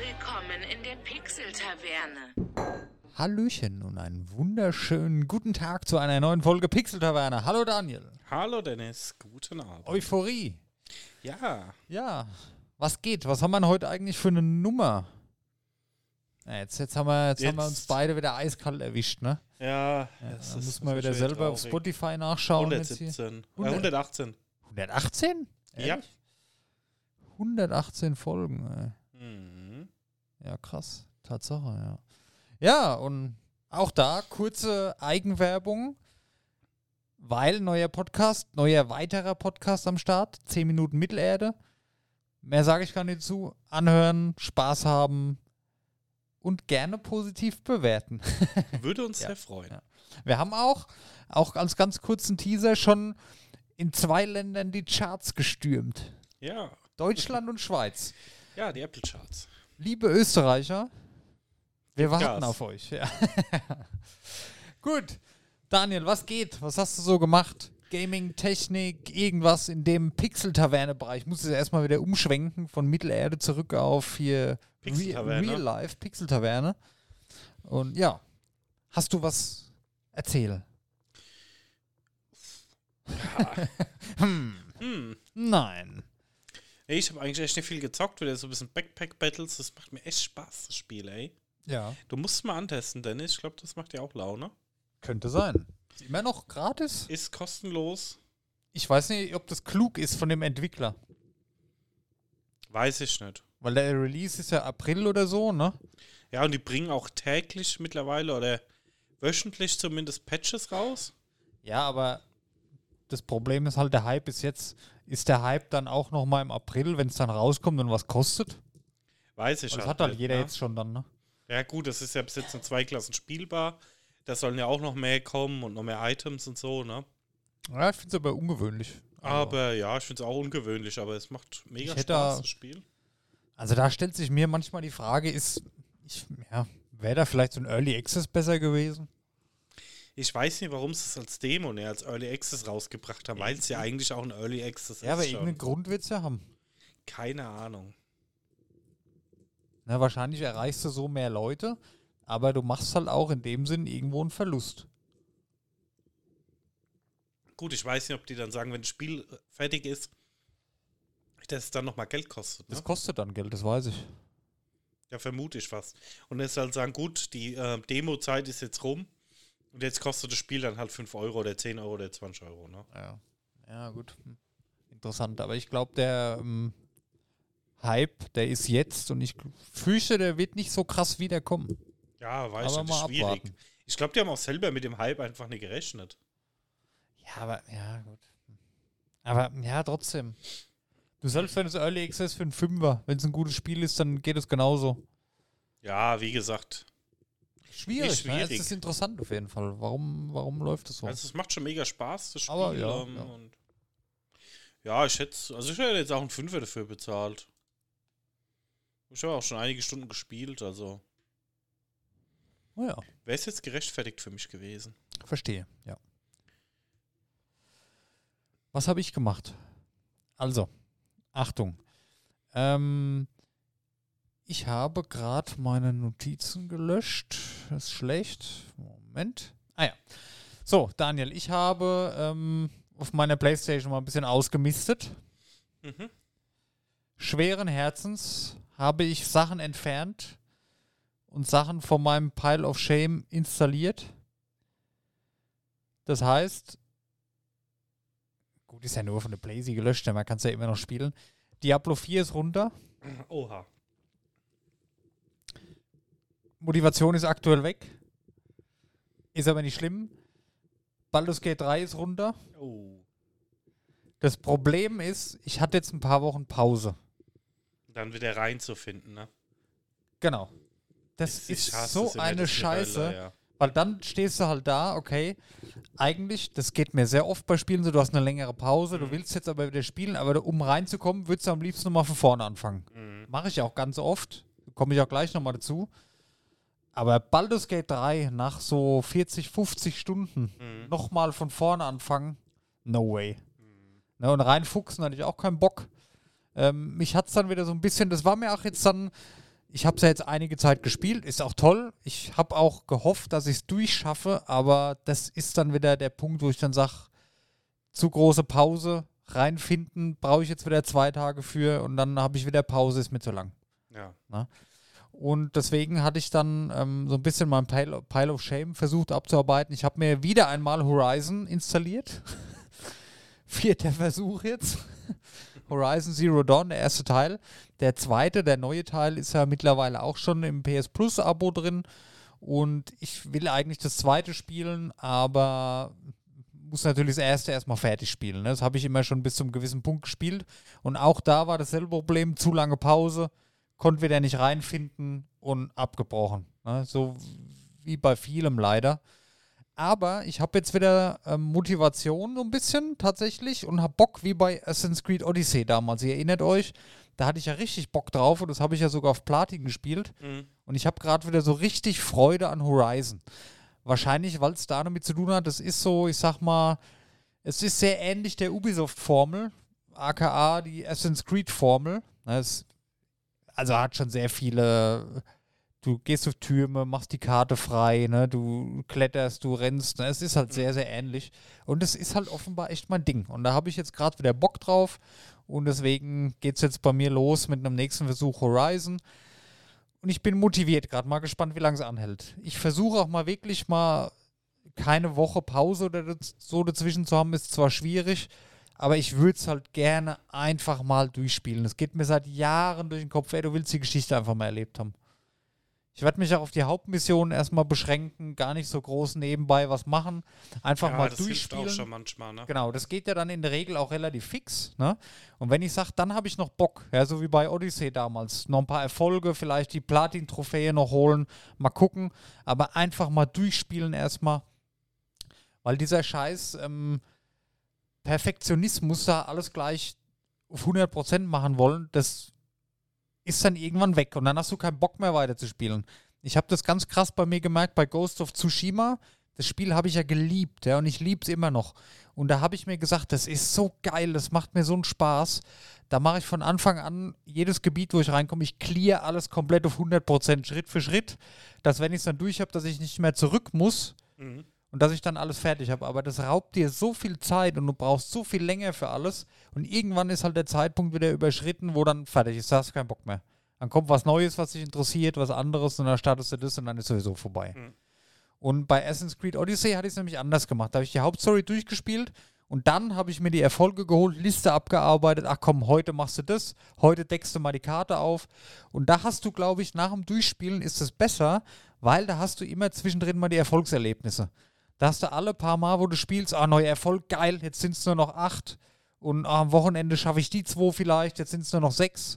Willkommen in der Pixel-Taverne. Hallöchen und einen wunderschönen guten Tag zu einer neuen Folge Pixel Taverne. Hallo Daniel. Hallo Dennis, guten Abend. Euphorie. Ja, Ja, was geht? Was haben wir heute eigentlich für eine Nummer? Ja, jetzt, jetzt, haben, wir, jetzt, haben wir uns Jetzt- beide wieder eiskalt erwischt, ne? ja, Ja, es da ist- muss man das wieder selber auf traurig. Spotify nachschauen. Jetzt hier. 117. Äh, 100. 118. 118? Ja. Ehrlich? 118 Folgen, ey. Mhm. Ja, krass. Tatsache, ja. Ja, und auch da kurze Eigenwerbung, weil neuer Podcast, neuer weiterer Podcast am Start, 10 Minuten Mittelerde. Mehr sage ich gar nicht zu. Anhören, Spaß haben und gerne positiv bewerten. Würde uns Ja. sehr freuen. Ja. Wir haben auch, auch als ganz kurzen Teaser, schon in zwei Ländern die Charts gestürmt. Ja, Deutschland und Schweiz. ja, die Apple Charts. Liebe Österreicher, wir Gib warten Gas. auf euch. Ja. Gut, Daniel, was geht? Was hast du so gemacht? Gaming, Technik, irgendwas in dem Pixel-Taverne-Bereich. Ich muss es erstmal wieder umschwenken von Mittelerde zurück auf hier Re. Real Life, Pixel-Taverne. Und ja, hast du was erzählen? hm, Hm. nein. Ey, ich habe eigentlich echt nicht viel gezockt, wieder so ein bisschen Backpack-Battles. Das macht mir echt Spaß, das Spiel, ey. Ja, Du musst es mal antesten, Dennis. Ich glaube, das macht dir auch Laune. könnte sein. Ist immer noch gratis? Ist kostenlos. Ich weiß nicht, ob das klug ist von dem Entwickler. Weiß ich nicht. Weil der Release ist ja April oder so, ne? Ja, und die bringen auch täglich mittlerweile oder wöchentlich zumindest Patches raus. Ja, aber das Problem ist halt, der Hype ist jetzt, ist der Hype dann auch noch mal im April, wenn es dann rauskommt und was kostet? Weiß ich Das halt hat halt jeder ne? jetzt schon dann, ne? Ja, gut, das ist ja bis jetzt in zwei Klassen spielbar. Da sollen ja auch noch mehr kommen und noch mehr Items und so, ne? Ja, ich finde es aber ungewöhnlich. Also, Aber ja, ich finde es auch ungewöhnlich, aber es macht mega Spaß, da- das Spiel. also da stellt sich mir manchmal die Frage, ist, ich, ja, wäre da vielleicht so ein Early Access besser gewesen? Ich weiß nicht, warum sie es als Demo, ne, als Early Access rausgebracht haben, weil es ja eigentlich auch ein Early Access Ja, aber ist. irgendeinen Grund wird es ja haben. Keine Ahnung. Na, wahrscheinlich erreichst du so mehr Leute, aber du machst halt auch in dem Sinn irgendwo einen Verlust. Gut, ich weiß nicht, ob die dann sagen, wenn das Spiel fertig ist, dass es dann nochmal Geld kostet. Ne? Das kostet dann Geld, das weiß ich. Ja, vermute ich fast. Und jetzt halt sagen, gut, die äh, Demo-Zeit ist jetzt rum und jetzt kostet das Spiel dann halt 5 Euro oder 10 Euro oder 20 Euro, ne? Ja, ja gut. Hm. Interessant. Aber ich glaube, der ähm, Hype, der ist jetzt und ich fürchte, der wird nicht so krass wiederkommen. Ja, weiß Aber ich, das ist schwierig. abwarten. Ich glaube, die haben auch selber mit dem Hype einfach nicht gerechnet. Ja, aber ja, gut. Aber ja, trotzdem. Du selbst wenn es Early Access für einen Fünfer, wenn es ein gutes Spiel ist, dann geht es genauso. Ja, wie gesagt. Schwierig, Ist Ne? Es schwierig. ist interessant auf jeden Fall. Warum, warum läuft das so? Also es macht schon mega Spaß, das Spiel. Aber ja, ähm, ja. Und ja, ich hätte, also ich hätte jetzt auch einen Fünfer dafür bezahlt. Ich habe auch schon einige Stunden gespielt, also oh ja, wäre es jetzt gerechtfertigt für mich gewesen. verstehe, ja. Was habe ich gemacht? Also, Achtung. Ähm, ich habe gerade meine Notizen gelöscht. Das ist schlecht. Moment. Ah ja. So, Daniel, ich habe ähm, auf meiner Playstation mal ein bisschen ausgemistet. Mhm. Schweren Herzens habe ich Sachen entfernt und Sachen von meinem Pile of Shame installiert. Das heißt, gut, ist ja nur von der Playsee gelöscht, man kann es ja immer noch spielen. Diablo 4 ist runter. Oha. Motivation ist aktuell weg. Ist aber nicht schlimm. Baldur's Gate 3 ist runter. Oh. Das Problem ist, ich hatte jetzt ein paar Wochen Pause. Dann wieder reinzufinden, ne? Genau. Das Ich ist hasse so eine Scheiße. Hölle, ja. Weil dann stehst du halt da, okay, eigentlich, das geht mir sehr oft bei Spielen so, du hast eine längere Pause, du Mhm. willst jetzt aber wieder spielen, aber du- um reinzukommen, würdest du am liebsten nochmal von vorne anfangen. Mhm. Mache ich auch ganz oft, komme ich auch gleich nochmal dazu. Aber Baldur's Gate 3 nach so 40, 50 Stunden Mhm. nochmal von vorne anfangen, no way. Ne, und reinfuchsen hatte ich auch keinen Bock. Ähm, mich hat es dann wieder so ein bisschen, das war mir auch jetzt dann, Ich habe es ja jetzt einige Zeit gespielt, ist auch toll. Ich habe auch gehofft, dass ich es durchschaffe, aber das ist dann wieder der Punkt, wo ich dann sage, zu große Pause, reinfinden, brauche ich jetzt wieder zwei Tage für und dann habe ich wieder Pause, ist mir zu lang. Ja. Und deswegen hatte ich dann ähm, so ein bisschen mein Pile, Pile of Shame versucht abzuarbeiten. Ich habe mir wieder einmal Horizon installiert. Vierter Versuch jetzt. Horizon Zero Dawn, der erste Teil. Der zweite, der neue Teil, ist ja mittlerweile auch schon im PS Plus Abo drin. Und ich will eigentlich das zweite spielen, aber muss natürlich das erste erstmal fertig spielen. Ne? Das habe ich immer schon bis zum gewissen Punkt gespielt. Und auch da war dasselbe Problem, zu lange Pause, konnte wieder nicht reinfinden und abgebrochen. Ne? So wie bei vielem leider. Aber ich habe jetzt wieder ähm, Motivation so ein bisschen tatsächlich und habe Bock wie bei Assassin's Creed Odyssey damals. Ihr erinnert euch, da hatte ich ja richtig Bock drauf und das habe ich ja sogar auf Platin gespielt. Mhm. Und ich habe gerade wieder so richtig Freude an Horizon. Wahrscheinlich, weil es da damit zu tun hat, das ist so, ich sag mal, es ist sehr ähnlich der Ubisoft-Formel, aka die Assassin's Creed-Formel. Es, also hat schon sehr viele. Du gehst auf Türme, machst die Karte frei, ne? du kletterst, du rennst. Ne? Es ist halt sehr, sehr ähnlich. Und es ist halt offenbar echt mein Ding. Und da habe ich jetzt gerade wieder Bock drauf. Und deswegen geht es jetzt bei mir los mit einem nächsten Versuch Horizon. Und ich bin motiviert gerade, mal gespannt, wie lange es anhält. Ich versuche auch mal wirklich mal keine Woche Pause oder so dazwischen zu haben, ist zwar schwierig, aber ich würde es halt gerne einfach mal durchspielen. Es geht mir seit Jahren durch den Kopf, ey, du willst die Geschichte einfach mal erlebt haben. Ich werde mich auch auf die Hauptmission erstmal beschränken, gar nicht so groß nebenbei was machen. Einfach ja, mal das hilft durchspielen. auch schon manchmal, ne? Genau, das geht ja dann in der Regel auch relativ fix. Ne? Und wenn ich sage, dann habe ich noch Bock, ja, so wie bei Odyssey damals, noch ein paar Erfolge, vielleicht die Platin-Trophäe noch holen, mal gucken, aber einfach mal durchspielen erstmal. Weil dieser Scheiß ähm, Perfektionismus da alles gleich auf 100% machen wollen, das ist dann irgendwann weg und dann hast du keinen Bock mehr weiterzuspielen. Ich habe das ganz krass bei mir gemerkt bei Ghost of Tsushima. Das Spiel habe ich ja geliebt, ja, und ich liebe es immer noch. Und da habe ich mir gesagt, das ist so geil, das macht mir so einen Spaß. Da mache ich von Anfang an jedes Gebiet, wo ich reinkomme, ich clear alles komplett auf 100%, Schritt für Schritt, dass wenn ich es dann durch habe, dass ich nicht mehr zurück muss Mhm. Und dass ich dann alles fertig habe. Aber das raubt dir so viel Zeit und du brauchst so viel länger für alles. Und irgendwann ist halt der Zeitpunkt wieder überschritten, wo dann fertig ist. Da hast du keinen Bock mehr. Dann kommt was Neues, was dich interessiert, was anderes und dann startest du das und dann ist sowieso vorbei. Mhm. Und bei Assassin's Creed Odyssey hatte ich es nämlich anders gemacht. Da habe ich die Hauptstory durchgespielt und dann habe ich mir die Erfolge geholt, Liste abgearbeitet. Ach komm, heute machst du das, heute deckst du mal die Karte auf. Und da hast du, glaube ich, nach dem Durchspielen ist es besser, weil da hast du immer zwischendrin mal die Erfolgserlebnisse. Da hast du alle paar Mal, wo du spielst, ah, neuer Erfolg, geil, jetzt sind es nur noch acht. Und ah, am Wochenende schaffe ich die zwei vielleicht, jetzt sind es nur noch sechs.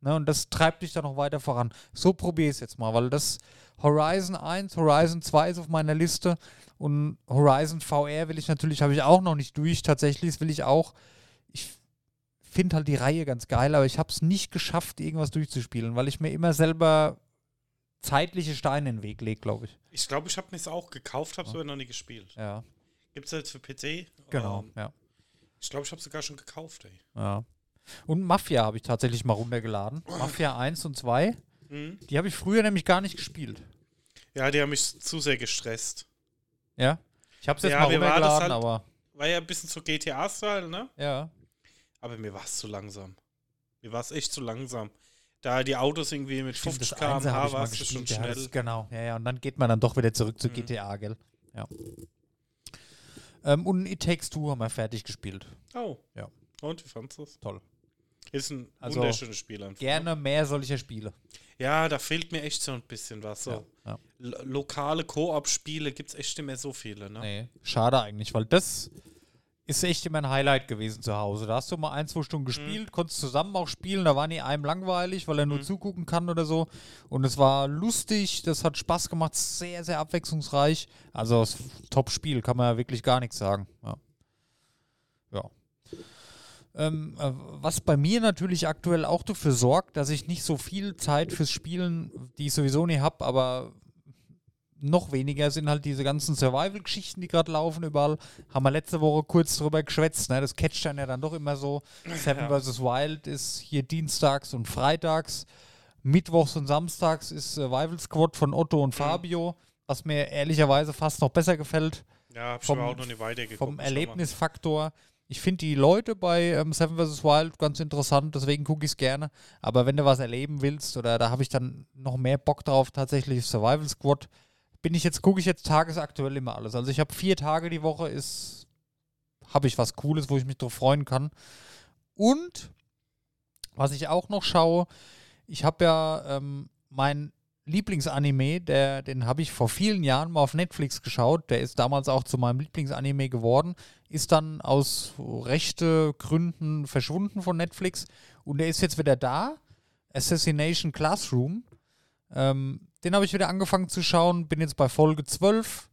Ne, und das treibt dich dann noch weiter voran. So probiere ich es jetzt mal, weil das Horizon 1, Horizon 2 ist auf meiner Liste und Horizon VR will ich natürlich, habe ich auch noch nicht durch. Tatsächlich das will ich auch. Ich finde halt die Reihe ganz geil, aber ich habe es nicht geschafft, irgendwas durchzuspielen, weil ich mir immer selber zeitliche Steine in den Weg lege, glaube ich. Ich glaube, ich habe mir es auch gekauft, habe es aber noch nie gespielt. Ja, Gibt es jetzt für PC? genau. Ähm, ja. ich glaube, ich habe sogar schon gekauft, ey. ja. Und Mafia habe ich tatsächlich mal runtergeladen. Mafia 1 und 2. Mhm. Die habe ich früher nämlich gar nicht gespielt. Ja, die haben mich zu sehr gestresst. Ja. Ich habe es jetzt Ja, mal runtergeladen, halt- aber War ja ein bisschen so GTA-Style, ne? ja. Aber mir war es zu langsam. Mir war es echt zu langsam. Da die Autos irgendwie mit Stimmt, 50 das Einser habe km/h warst du schon gespielt. Ja, schnell. das, genau, ja, ja. Und dann geht man dann doch wieder zurück zu Mhm. GTA, gell? Ja. Ähm, und It Takes Two haben wir fertig gespielt. Oh. Ja. Und wie fandest du das? Toll. Ist ein Also, wunderschönes Spiel einfach. ne? Gerne mehr solcher Spiele. Ja, da fehlt mir echt so ein bisschen was. So. Ja, ja. Lo- Lokale Koop-Spiele gibt es echt nicht mehr so viele, ne? Nee, schade eigentlich, weil das ist echt immer ein Highlight gewesen zu Hause. Da hast du mal ein, zwei Stunden gespielt, konntest zusammen auch spielen, da war nie einem langweilig, weil er nur Mhm. zugucken kann oder so. Und es war lustig, das hat Spaß gemacht, sehr, sehr abwechslungsreich. Also das Top-Spiel, kann man ja wirklich gar nichts sagen. Ja. ja. Ähm, äh, was bei mir natürlich aktuell auch dafür sorgt, dass ich nicht so viel Zeit fürs Spielen, die ich sowieso nie habe, aber noch weniger sind halt diese ganzen Survival-Geschichten, die gerade laufen überall. Haben wir letzte Woche kurz drüber geschwätzt. Ne? Das catcht dann ja dann doch immer so. Seven Ja. vs. Wild ist hier dienstags und freitags. Mittwochs und Samstags ist Survival Squad von Otto und Fabio, was mir ehrlicherweise fast noch besser gefällt Ja, hab ich vom- auch noch nicht weitergeguckt. vom Erlebnisfaktor. Ich finde die Leute bei ähm, Seven vs. Wild ganz interessant, deswegen gucke ich es gerne. Aber wenn du was erleben willst, oder da habe ich dann noch mehr Bock drauf, tatsächlich Survival Squad, bin ich jetzt, gucke ich jetzt tagesaktuell immer alles. Also ich habe vier Tage die Woche, ist, habe ich was Cooles, wo ich mich drauf freuen kann. Und was ich auch noch schaue, ich habe ja ähm, mein Lieblingsanime, der, den habe ich vor vielen Jahren mal auf Netflix geschaut. Der ist damals auch zu meinem Lieblingsanime geworden, ist dann aus rechte Gründen verschwunden von Netflix und der ist jetzt wieder da. Assassination Classroom. Ähm, den habe ich wieder angefangen zu schauen, bin jetzt bei Folge 12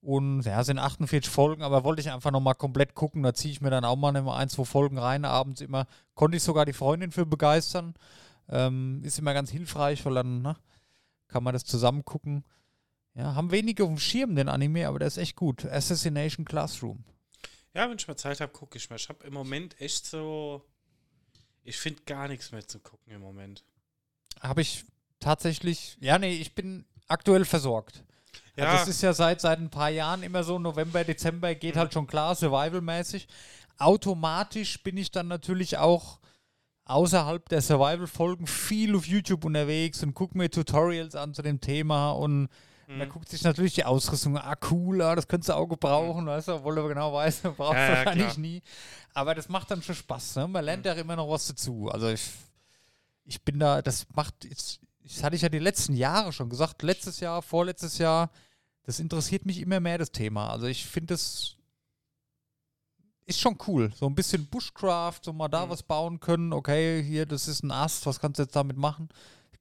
und ja, sind 48 Folgen, aber wollte ich einfach nochmal komplett gucken. Da ziehe ich mir dann auch mal immer ein, zwei Folgen rein, abends immer. Konnte ich sogar die Freundin für begeistern. Ähm, ist immer ganz hilfreich, weil dann ne, kann man das zusammen gucken. Ja, haben wenige auf dem Schirm den Anime, aber der ist echt gut. Assassination Classroom. Ja, wenn ich mal Zeit habe, gucke ich mal. Ich habe im Moment echt so. Ich finde gar nichts mehr zu gucken im Moment. Habe ich tatsächlich, ja, nee, ich bin aktuell versorgt. Ja, Also das ist ja seit, seit ein paar Jahren immer so, November, Dezember geht halt schon klar, survival-mäßig. Automatisch bin ich dann natürlich auch außerhalb der Survival-Folgen viel auf YouTube unterwegs und gucke mir Tutorials an zu dem Thema und Mhm. da guckt sich natürlich die Ausrüstung, ah cool, ah, das könntest du auch gebrauchen, weißt du, obwohl du genau weißt, du brauchst Ja, ja, wahrscheinlich klar. nie. Aber das macht dann schon Spaß, ne? man lernt ja immer noch was dazu. Also ich, ich bin da, das macht, jetzt, das hatte ich ja die letzten Jahre schon gesagt, letztes Jahr, vorletztes Jahr, das interessiert mich immer mehr, das Thema. Also ich finde das ist schon cool. So ein bisschen Bushcraft, so mal da Mhm. was bauen können. Okay, hier, das ist ein Ast, was kannst du jetzt damit machen?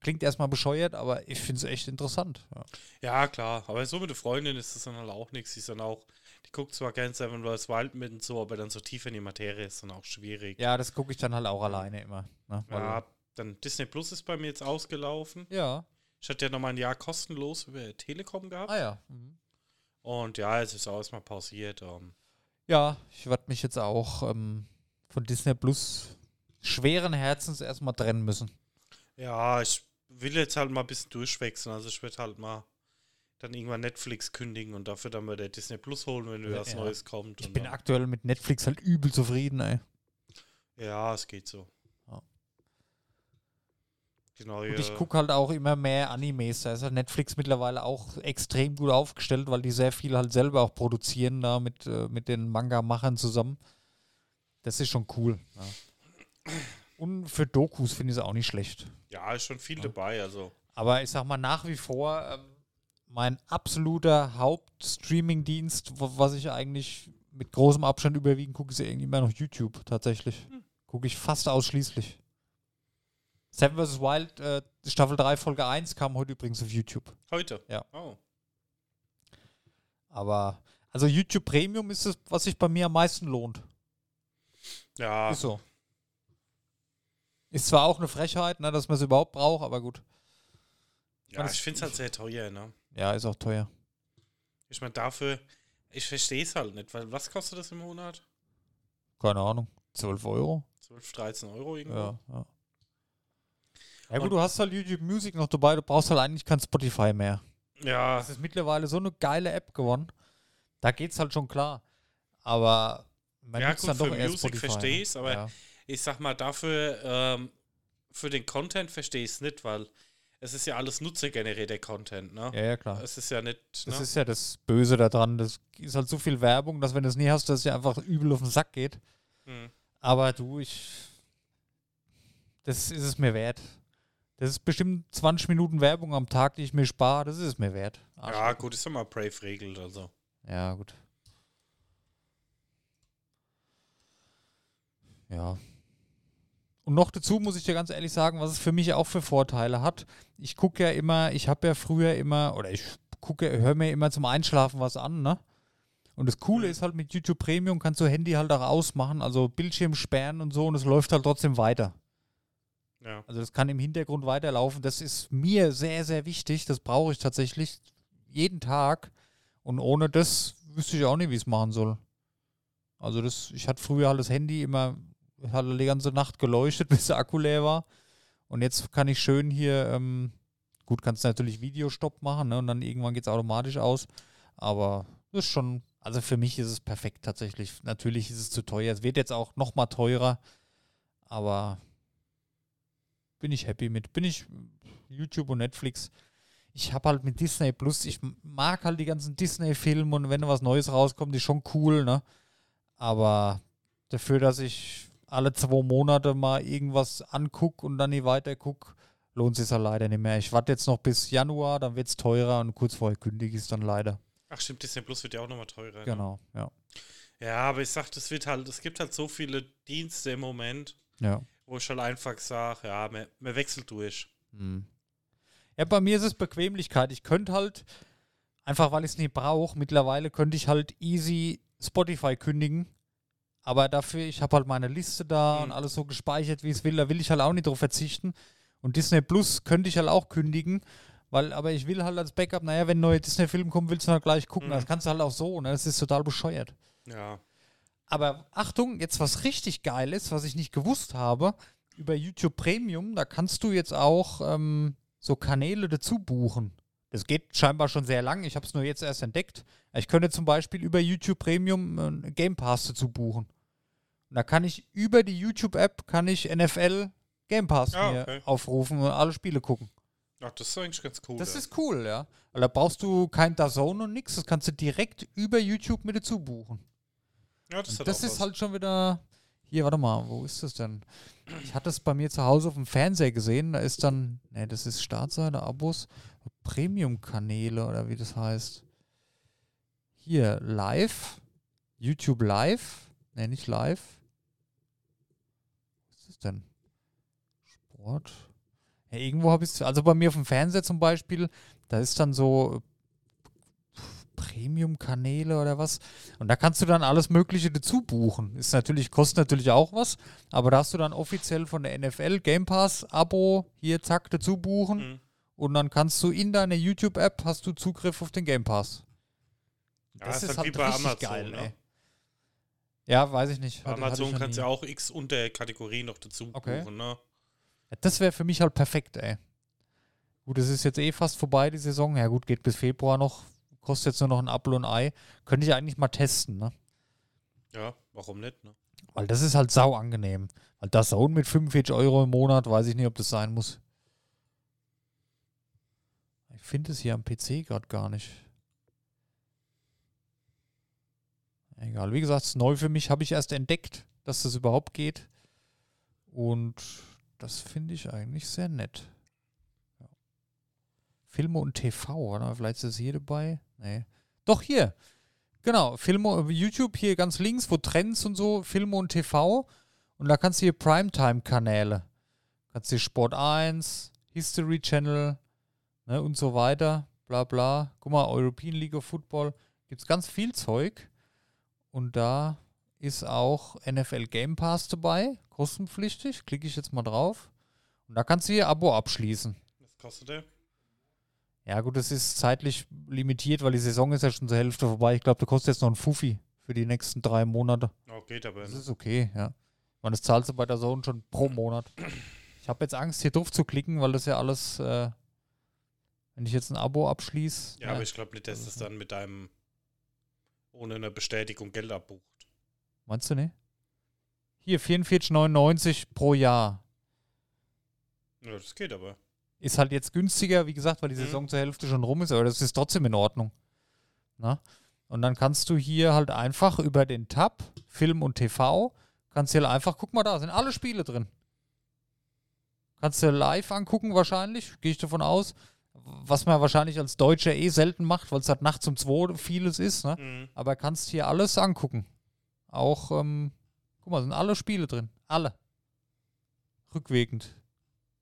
Klingt erstmal bescheuert, aber ich finde es echt interessant. Ja. ja, klar. Aber so mit der Freundin ist das dann halt auch nichts. Die ist dann auch. Die guckt zwar gern Seven vs. Wild mit und so, aber dann so tief in die Materie ist dann auch schwierig. Ja, das gucke ich dann halt auch alleine immer. Ne? Ja, dann Disney Plus ist bei mir jetzt ausgelaufen. ja. Ich hatte ja noch mal ein Jahr kostenlos über Telekom gehabt. Ah ja. Mhm. Und ja, es ist auch erstmal pausiert. Ähm, Ja, ich werde mich jetzt auch ähm, von Disney Plus schweren Herzens erstmal trennen müssen. ja, ich will jetzt halt mal ein bisschen durchwechseln. Also ich werde halt mal dann irgendwann Netflix kündigen und dafür dann mal der Disney Plus holen, wenn wieder was Ja. Neues kommt. Ich bin aktuell mit Netflix halt übel zufrieden, ey. ja, es geht so. Ja. Neue, Und ich gucke halt auch immer mehr Animes. Da ist halt Netflix mittlerweile auch extrem gut aufgestellt, weil die sehr viel halt selber auch produzieren, da mit, äh, mit den Manga-Machern zusammen. Das ist schon cool. Ja. Und für Dokus finde ich es auch nicht schlecht. ja, ist schon viel dabei. Also Aber ich sag mal nach wie vor, ähm, mein absoluter Hauptstreaming-Dienst, was ich eigentlich mit großem Abstand überwiegend gucke, ist ja irgendwie immer noch YouTube tatsächlich. Gucke ich fast ausschließlich. Seven vs. Wild, äh, Staffel 3, Folge 1 kam heute übrigens auf YouTube. heute. Ja. Oh. Aber, also YouTube Premium ist es, was sich bei mir am meisten lohnt. Ja, Ist so. Ist zwar auch eine Frechheit, ne, dass man es überhaupt braucht, aber gut. ja ich finde es halt sehr teuer, ne? Ja, ist auch teuer. Ich meine, dafür, ich verstehe es halt nicht, weil was kostet das im Monat? Keine Ahnung. 12 Euro? 12, 13 Euro irgendwo? Ja, ja. Ja gut, Und- du hast halt YouTube Music noch dabei, du brauchst halt eigentlich kein Spotify mehr. Ja, Das ist mittlerweile so eine geile App geworden. Da geht's halt schon klar. Aber man Ja, gut, dann doch für eher Music ne? ich's, aber ja. ich sag mal, dafür, ähm, für den Content verstehe ich es nicht, weil es ist ja alles nutzergenerierter Content, ne? ja, ja, klar. Es ist ja nicht, Das ne? ist ja das Böse daran. Das ist halt so viel Werbung, dass wenn du es nie hast, dass es dir einfach übel auf den Sack geht. Hm. Aber du, ich. Das ist es mir wert. Das ist bestimmt 20 Minuten Werbung am Tag, die ich mir spare. Das ist es mir wert. Ja, Arschlecken. gut, ist ja mal Brave regelt, also. Ja, gut. Ja. Und noch dazu muss ich dir ganz ehrlich sagen, was es für mich auch für Vorteile hat. Ich gucke ja immer, ich habe ja früher immer, oder ich gucke, höre mir immer zum Einschlafen was an, ne? Und das Coole Mhm. ist halt mit YouTube Premium kannst du Handy halt auch ausmachen, also Bildschirm sperren und so und es läuft halt trotzdem weiter. Ja. Also das kann im Hintergrund weiterlaufen. Das ist mir sehr, sehr wichtig. Das brauche ich tatsächlich jeden Tag. Und ohne das wüsste ich auch nicht, wie ich es machen soll. Also das, ich hatte früher halt das Handy immer, hatte die ganze Nacht geleuchtet, bis der Akku leer war. Und jetzt kann ich schön hier, ähm, gut, kannst natürlich Videostopp machen, ne? Und dann irgendwann geht es automatisch aus. Aber das ist schon, also für mich ist es perfekt tatsächlich. Natürlich ist es zu teuer. Es wird jetzt auch noch mal teurer. Aber bin ich happy mit. Bin ich YouTube und Netflix. Ich habe halt mit Disney Plus, ich mag halt die ganzen Disney-Filme und wenn da was Neues rauskommt, ist schon cool, ne? Aber dafür, dass ich alle zwei Monate mal irgendwas angucke und dann nie weiter gucke, lohnt sich halt leider nicht mehr. Ich warte jetzt noch bis Januar, dann wird es teurer und kurz vorher kündige ich es dann leider. Ach stimmt, Disney Plus wird ja auch nochmal teurer. ne? Genau, ja. Ja, aber ich sag, es wird halt, es gibt halt so viele Dienste im Moment, Ja. Wo ich halt einfach sage, ja, man, man wechselt durch. Hm. Ja, bei mir ist es Bequemlichkeit. Ich könnte halt, einfach weil ich es nicht brauche, mittlerweile könnte ich halt easy Spotify kündigen. Aber dafür, ich habe halt meine Liste da Mhm. und alles so gespeichert, wie es will. Da will ich halt auch nicht drauf verzichten. Und Disney Plus könnte ich halt auch kündigen. Weil, aber ich will halt als Backup, naja, wenn ein neuer Disney-Film kommt, willst du halt gleich gucken. Mhm. Das kannst du halt auch so, ne? Das ist total bescheuert. Ja. Aber Achtung, jetzt was richtig geil ist, was ich nicht gewusst habe, über YouTube Premium, da kannst du jetzt auch ähm, so Kanäle dazu buchen. Das geht scheinbar schon sehr lang, ich habe es nur jetzt erst entdeckt. Ich könnte zum Beispiel über YouTube Premium äh, Game Pass dazu buchen. Und da kann ich über die YouTube-App, kann ich NFL Game Pass Ah, mir okay. aufrufen und alle Spiele gucken. Ach, das ist eigentlich ganz cool. Das ja. ist cool, ja. Weil da brauchst du kein DAZN und nix, das kannst du direkt über YouTube mit dazu buchen. Ja, das, Das ist was. halt schon wieder. Hier, warte mal, wo ist das denn? Ich hatte es bei mir zu Hause auf dem Fernseher gesehen. Da ist dann, ne, das ist Startseite, Abos, Premium-Kanäle oder wie das heißt. Hier, live, YouTube live, ne, nicht live. Was ist das denn? Sport. Ja, irgendwo habe ich es, also bei mir auf dem Fernseher zum Beispiel, da ist dann so Premium-Kanäle oder was. Und da kannst du dann alles Mögliche dazu buchen. Ist natürlich, kostet natürlich auch was, aber da hast du dann offiziell von der NFL Game Pass Abo hier zack dazu buchen Mhm. und dann kannst du in deiner YouTube-App hast du Zugriff auf den Game Pass. Ja, ist halt wie bei Amazon, ne? Ja, weiß ich nicht. Bei Hatte- hatte ich Amazon kannst ja auch x Unterkategorien noch dazu Okay. buchen, ne? Ja, das wäre für mich halt perfekt, ey. Gut, es ist jetzt eh fast vorbei, die Saison. Ja gut, geht bis Februar noch. Kostet jetzt nur noch ein Apfel und Ei. Könnte ich eigentlich mal testen, ne? Ja, warum nicht, ne? Weil das ist halt sau angenehm. Weil das Zone mit 45 Euro im Monat, weiß ich nicht, ob das sein muss. Ich finde es hier am PC gerade gar nicht. Egal, wie gesagt, es ist neu für mich, habe ich erst entdeckt, dass das überhaupt geht. Und das finde ich eigentlich sehr nett. Ja. Filme und TV, oder? Vielleicht ist es hier dabei? Nee. Doch, hier. Genau, Filme, YouTube hier ganz links, wo Trends und so, Filme und TV. Und da kannst du hier Primetime-Kanäle. Kannst du Sport 1, History Channel ne, und so weiter. Bla bla. Guck mal, European League of Football. Gibt es ganz viel Zeug. Und da ist auch NFL Game Pass dabei, kostenpflichtig. Klicke ich jetzt mal drauf. Und da kannst du hier Abo abschließen. Was kostet der? Ja, gut, das ist zeitlich limitiert, weil die Saison ist ja schon zur Hälfte vorbei. Ich glaube, da kostet jetzt noch ein Fuffi für die nächsten drei Monate. Oh, geht aber. Das Ne? ist okay, ja. Man, das zahlst du bei der Zone schon pro Monat. Ich habe jetzt Angst, hier drauf zu klicken, weil das ja alles, äh, wenn ich jetzt ein Abo abschließe. Ja, aber ich glaube nicht, dass es dann mit deinem ohne eine Bestätigung Geld abbucht. Meinst du nicht? Hier, 44,99 pro Jahr. Ja, das geht aber. Ist halt jetzt günstiger, wie gesagt, weil die Mhm. Saison zur Hälfte schon rum ist, aber das ist trotzdem in Ordnung. Na? Und dann kannst du hier halt einfach über den Tab Film und TV, kannst hier einfach, guck mal da, sind alle Spiele drin. Kannst du live angucken wahrscheinlich, gehe ich davon aus. Was man wahrscheinlich als Deutscher eh selten macht, weil es halt nachts um zwei vieles ist, ne? Mhm. Aber kannst hier alles angucken. Auch, ähm, guck mal, sind alle Spiele drin. Alle. Rückwirkend.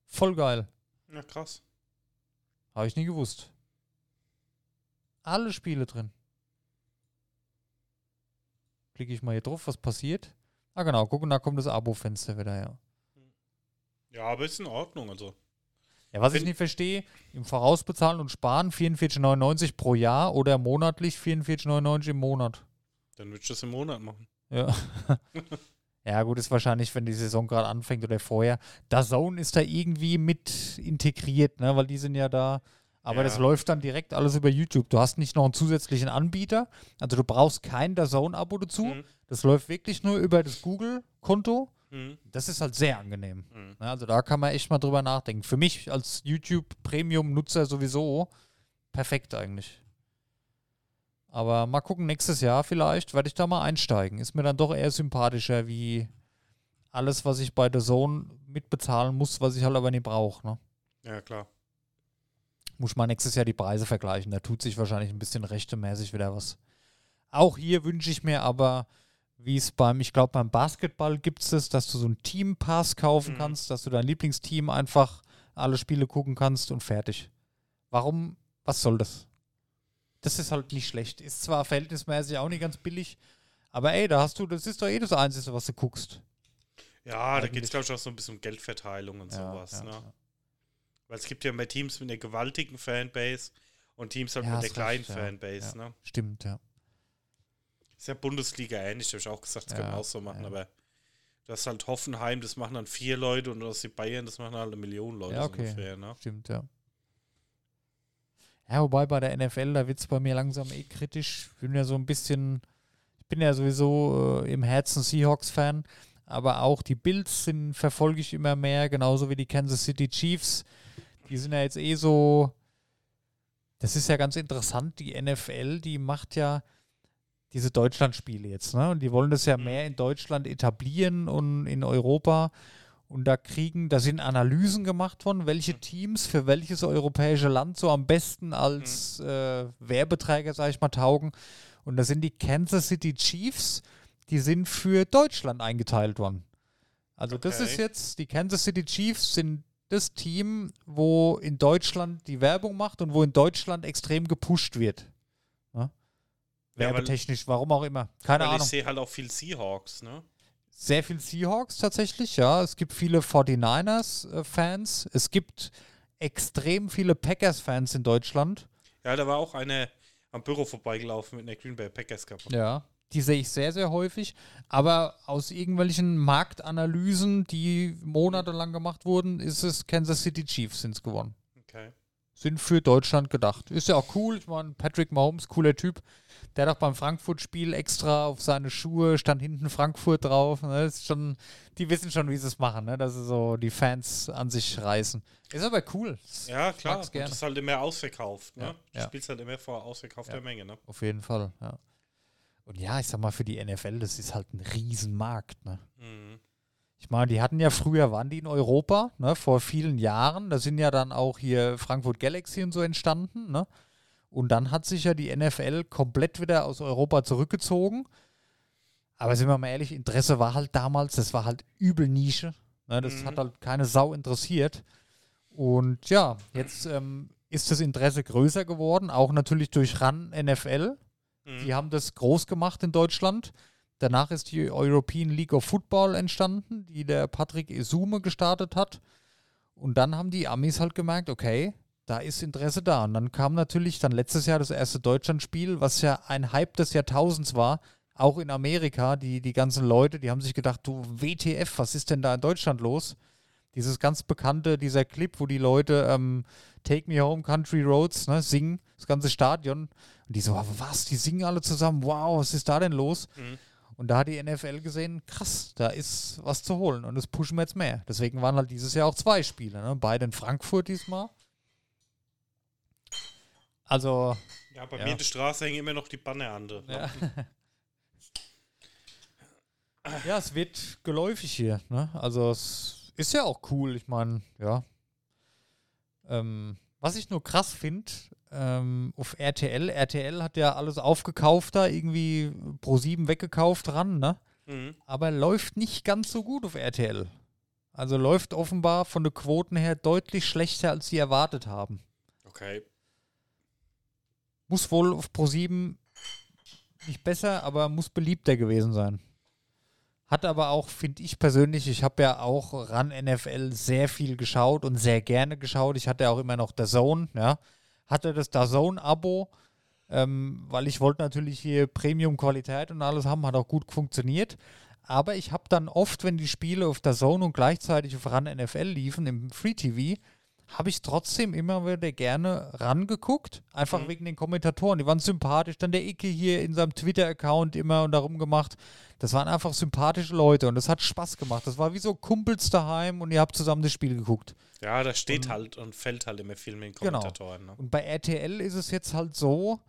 Voll geil. Ja, krass. Habe ich nie gewusst. Alle Spiele drin. Klicke ich mal hier drauf, was passiert. Ah, genau, guck, und da kommt das Abo-Fenster wieder, ja. Ja, aber ist in Ordnung, also. Ja, was ich nicht verstehe, im Vorausbezahlen und Sparen 44,99 pro Jahr oder monatlich 44,99 im Monat. Dann würde ich das im Monat machen. Ja. Ja, gut, ist wahrscheinlich, wenn die Saison gerade anfängt oder vorher. Der Zone ist da irgendwie mit integriert, ne? weil die sind ja da. Aber Ja. das läuft dann direkt alles über YouTube. Du hast nicht noch einen zusätzlichen Anbieter. Also du brauchst kein der Zone-Abo dazu. Mhm. Das läuft wirklich nur über das Google-Konto. Mhm. Das ist halt sehr angenehm. Mhm. Also da kann man echt mal drüber nachdenken. Für mich als YouTube-Premium-Nutzer sowieso perfekt eigentlich. Aber mal gucken, nächstes Jahr vielleicht werde ich da mal einsteigen. Ist mir dann doch eher sympathischer wie alles, was ich bei der Zone mitbezahlen muss, was ich halt aber nicht brauche. Ne? Ja, klar. Muss ich mal nächstes Jahr die Preise vergleichen. Da tut sich wahrscheinlich ein bisschen rechtemäßig wieder was. Auch hier wünsche ich mir aber, wie es beim, ich glaube, beim Basketball gibt es das, dass du so einen Team-Pass kaufen Mhm. kannst, dass du dein Lieblingsteam einfach alle Spiele gucken kannst und fertig. Warum, was soll das? Das ist halt nicht schlecht. Ist zwar verhältnismäßig auch nicht ganz billig, aber ey, da hast du, das ist doch eh das Einzige, was du guckst. Ja, da geht Eigentlich- es, glaube ich, auch so ein bisschen um Geldverteilung und sowas. ja, ne? ja. Weil es gibt ja mehr Teams mit einer gewaltigen Fanbase und Teams halt Ja, mit einer hast kleinen recht, ja. Fanbase. Ja. Ne? Stimmt, ja. Ist ja Bundesliga ähnlich, habe ich auch gesagt, das Ja, können wir auch so machen, ja. aber du hast halt Hoffenheim, das machen dann vier Leute und hast die Bayern, das machen halt eine Million Leute Ja, so okay. ungefähr. Ne? Stimmt, ja. Ja, wobei bei der NFL, da wird es bei mir langsam eh kritisch. Ich bin ja so ein bisschen, ich bin ja sowieso äh, im Herzen Seahawks-Fan, aber auch die Bills sind, verfolge ich immer mehr, genauso wie die Kansas City Chiefs. Die sind ja jetzt eh so, das ist ja ganz interessant, die NFL, die macht ja diese Deutschlandspiele jetzt, ne? Und die wollen das ja Mhm. mehr in Deutschland etablieren und in Europa. Und da kriegen, da sind Analysen gemacht worden, welche Teams für welches europäische Land so am besten als äh, Werbeträger, sag ich mal, taugen. Und da sind die Kansas City Chiefs, die sind für Deutschland eingeteilt worden. Also das Okay. ist jetzt, die Kansas City Chiefs sind das Team, wo in Deutschland die Werbung macht und wo in Deutschland extrem gepusht wird. Ja? Ja, weil- Werbetechnisch, warum auch immer. Keine Ahnung ich sehe halt auch viel Seahawks, ne? Sehr viel Seahawks tatsächlich, ja. Es gibt viele 49ers-Fans. Es gibt extrem viele Packers-Fans in Deutschland. Ja, da war auch eine am Büro vorbeigelaufen mit einer Green Bay Packers Cup. Ja. Die sehe ich sehr, sehr häufig. Aber aus irgendwelchen Marktanalysen, die monatelang gemacht wurden, ist es Kansas City Chiefs sind es gewonnen. Sind für Deutschland gedacht. Ist ja auch cool. Ich meine, Patrick Mahomes, cooler Typ. Der hat auch beim Frankfurt-Spiel extra auf seine Schuhe, stand hinten Frankfurt drauf. Ne? Das ist schon, die wissen schon, wie sie es machen, ne? dass sie so die Fans an sich reißen. Ist aber cool. Ja, klar. Und das ist halt immer ausverkauft, ne? Ja, Du ja. spielst halt immer vor ausverkaufter Ja. Menge, ne? Auf jeden Fall, ja. Und ja, ich sag mal, für die NFL, das ist halt ein Riesenmarkt, ne? Mhm. Ich meine, die hatten ja früher, waren die in Europa, ne, vor vielen Jahren. Da sind ja dann auch hier Frankfurt Galaxy und so entstanden, ne? Und dann hat sich ja die NFL komplett wieder aus Europa zurückgezogen. Aber sind wir mal ehrlich, Interesse war halt damals, das war halt übel Nische. Ne? Das Mhm. hat halt keine Sau interessiert. Und ja, jetzt ähm, ist das Interesse größer geworden, auch natürlich durch RAN NFL. Mhm. Die haben das groß gemacht in Deutschland. Danach ist die European League of Football entstanden, die der Patrick Isume gestartet hat. Und dann haben die Amis halt gemerkt, okay, da ist Interesse da. Und dann kam natürlich dann letztes Jahr das erste Deutschlandspiel, was ja ein Hype des Jahrtausends war, auch in Amerika. Die, die ganzen Leute, die haben sich gedacht, du WTF, was ist denn da in Deutschland los? Dieses ganz bekannte, dieser Clip, wo die Leute ähm, Take Me Home Country Roads ne, singen, das ganze Stadion. Und die so, was, die singen alle zusammen, wow, was ist da denn los? Mhm. Und da hat die NFL gesehen, krass, da ist was zu holen und das pushen wir jetzt mehr. Deswegen waren halt dieses Jahr auch zwei Spiele, ne? beide in Frankfurt diesmal. Also, Ja, bei Ja. mir in der Straße hängen immer noch die Banner an. Ne? ja. ja, es wird geläufig hier. Ne? Also, es ist ja auch cool. Ich meine, ja. Ähm, was ich nur krass finde, ähm, auf RTL, RTL hat ja alles aufgekauft da, irgendwie Pro7 weggekauft ran, ne? Mhm. aber läuft nicht ganz so gut auf RTL. Also läuft offenbar von den Quoten her deutlich schlechter, als sie erwartet haben. Okay. Muss wohl auf Pro7 nicht besser, aber muss beliebter gewesen sein. Hat aber auch, finde ich persönlich, ich habe ja auch ran NFL sehr viel geschaut und sehr gerne geschaut. Ich hatte auch immer noch der Zone, ja. Hatte das Zone-Abo, ähm, weil ich wollte natürlich hier Premium-Qualität und alles haben, hat auch gut funktioniert. aber ich habe dann oft, wenn die Spiele auf der Zone und gleichzeitig auf RAN NFL liefen, im Free TV, habe ich trotzdem immer wieder gerne rangeguckt, einfach Mhm. wegen den Kommentatoren. Die waren sympathisch. Dann der Icke hier in seinem Twitter-Account immer und darum gemacht. Das waren einfach sympathische Leute und das hat Spaß gemacht. Das war wie so Kumpels daheim und ihr habt zusammen das Spiel geguckt. Ja, da steht halt und fällt halt immer viel mit den Genau. Kommentatoren. Ne? Und bei RTL ist es jetzt halt so,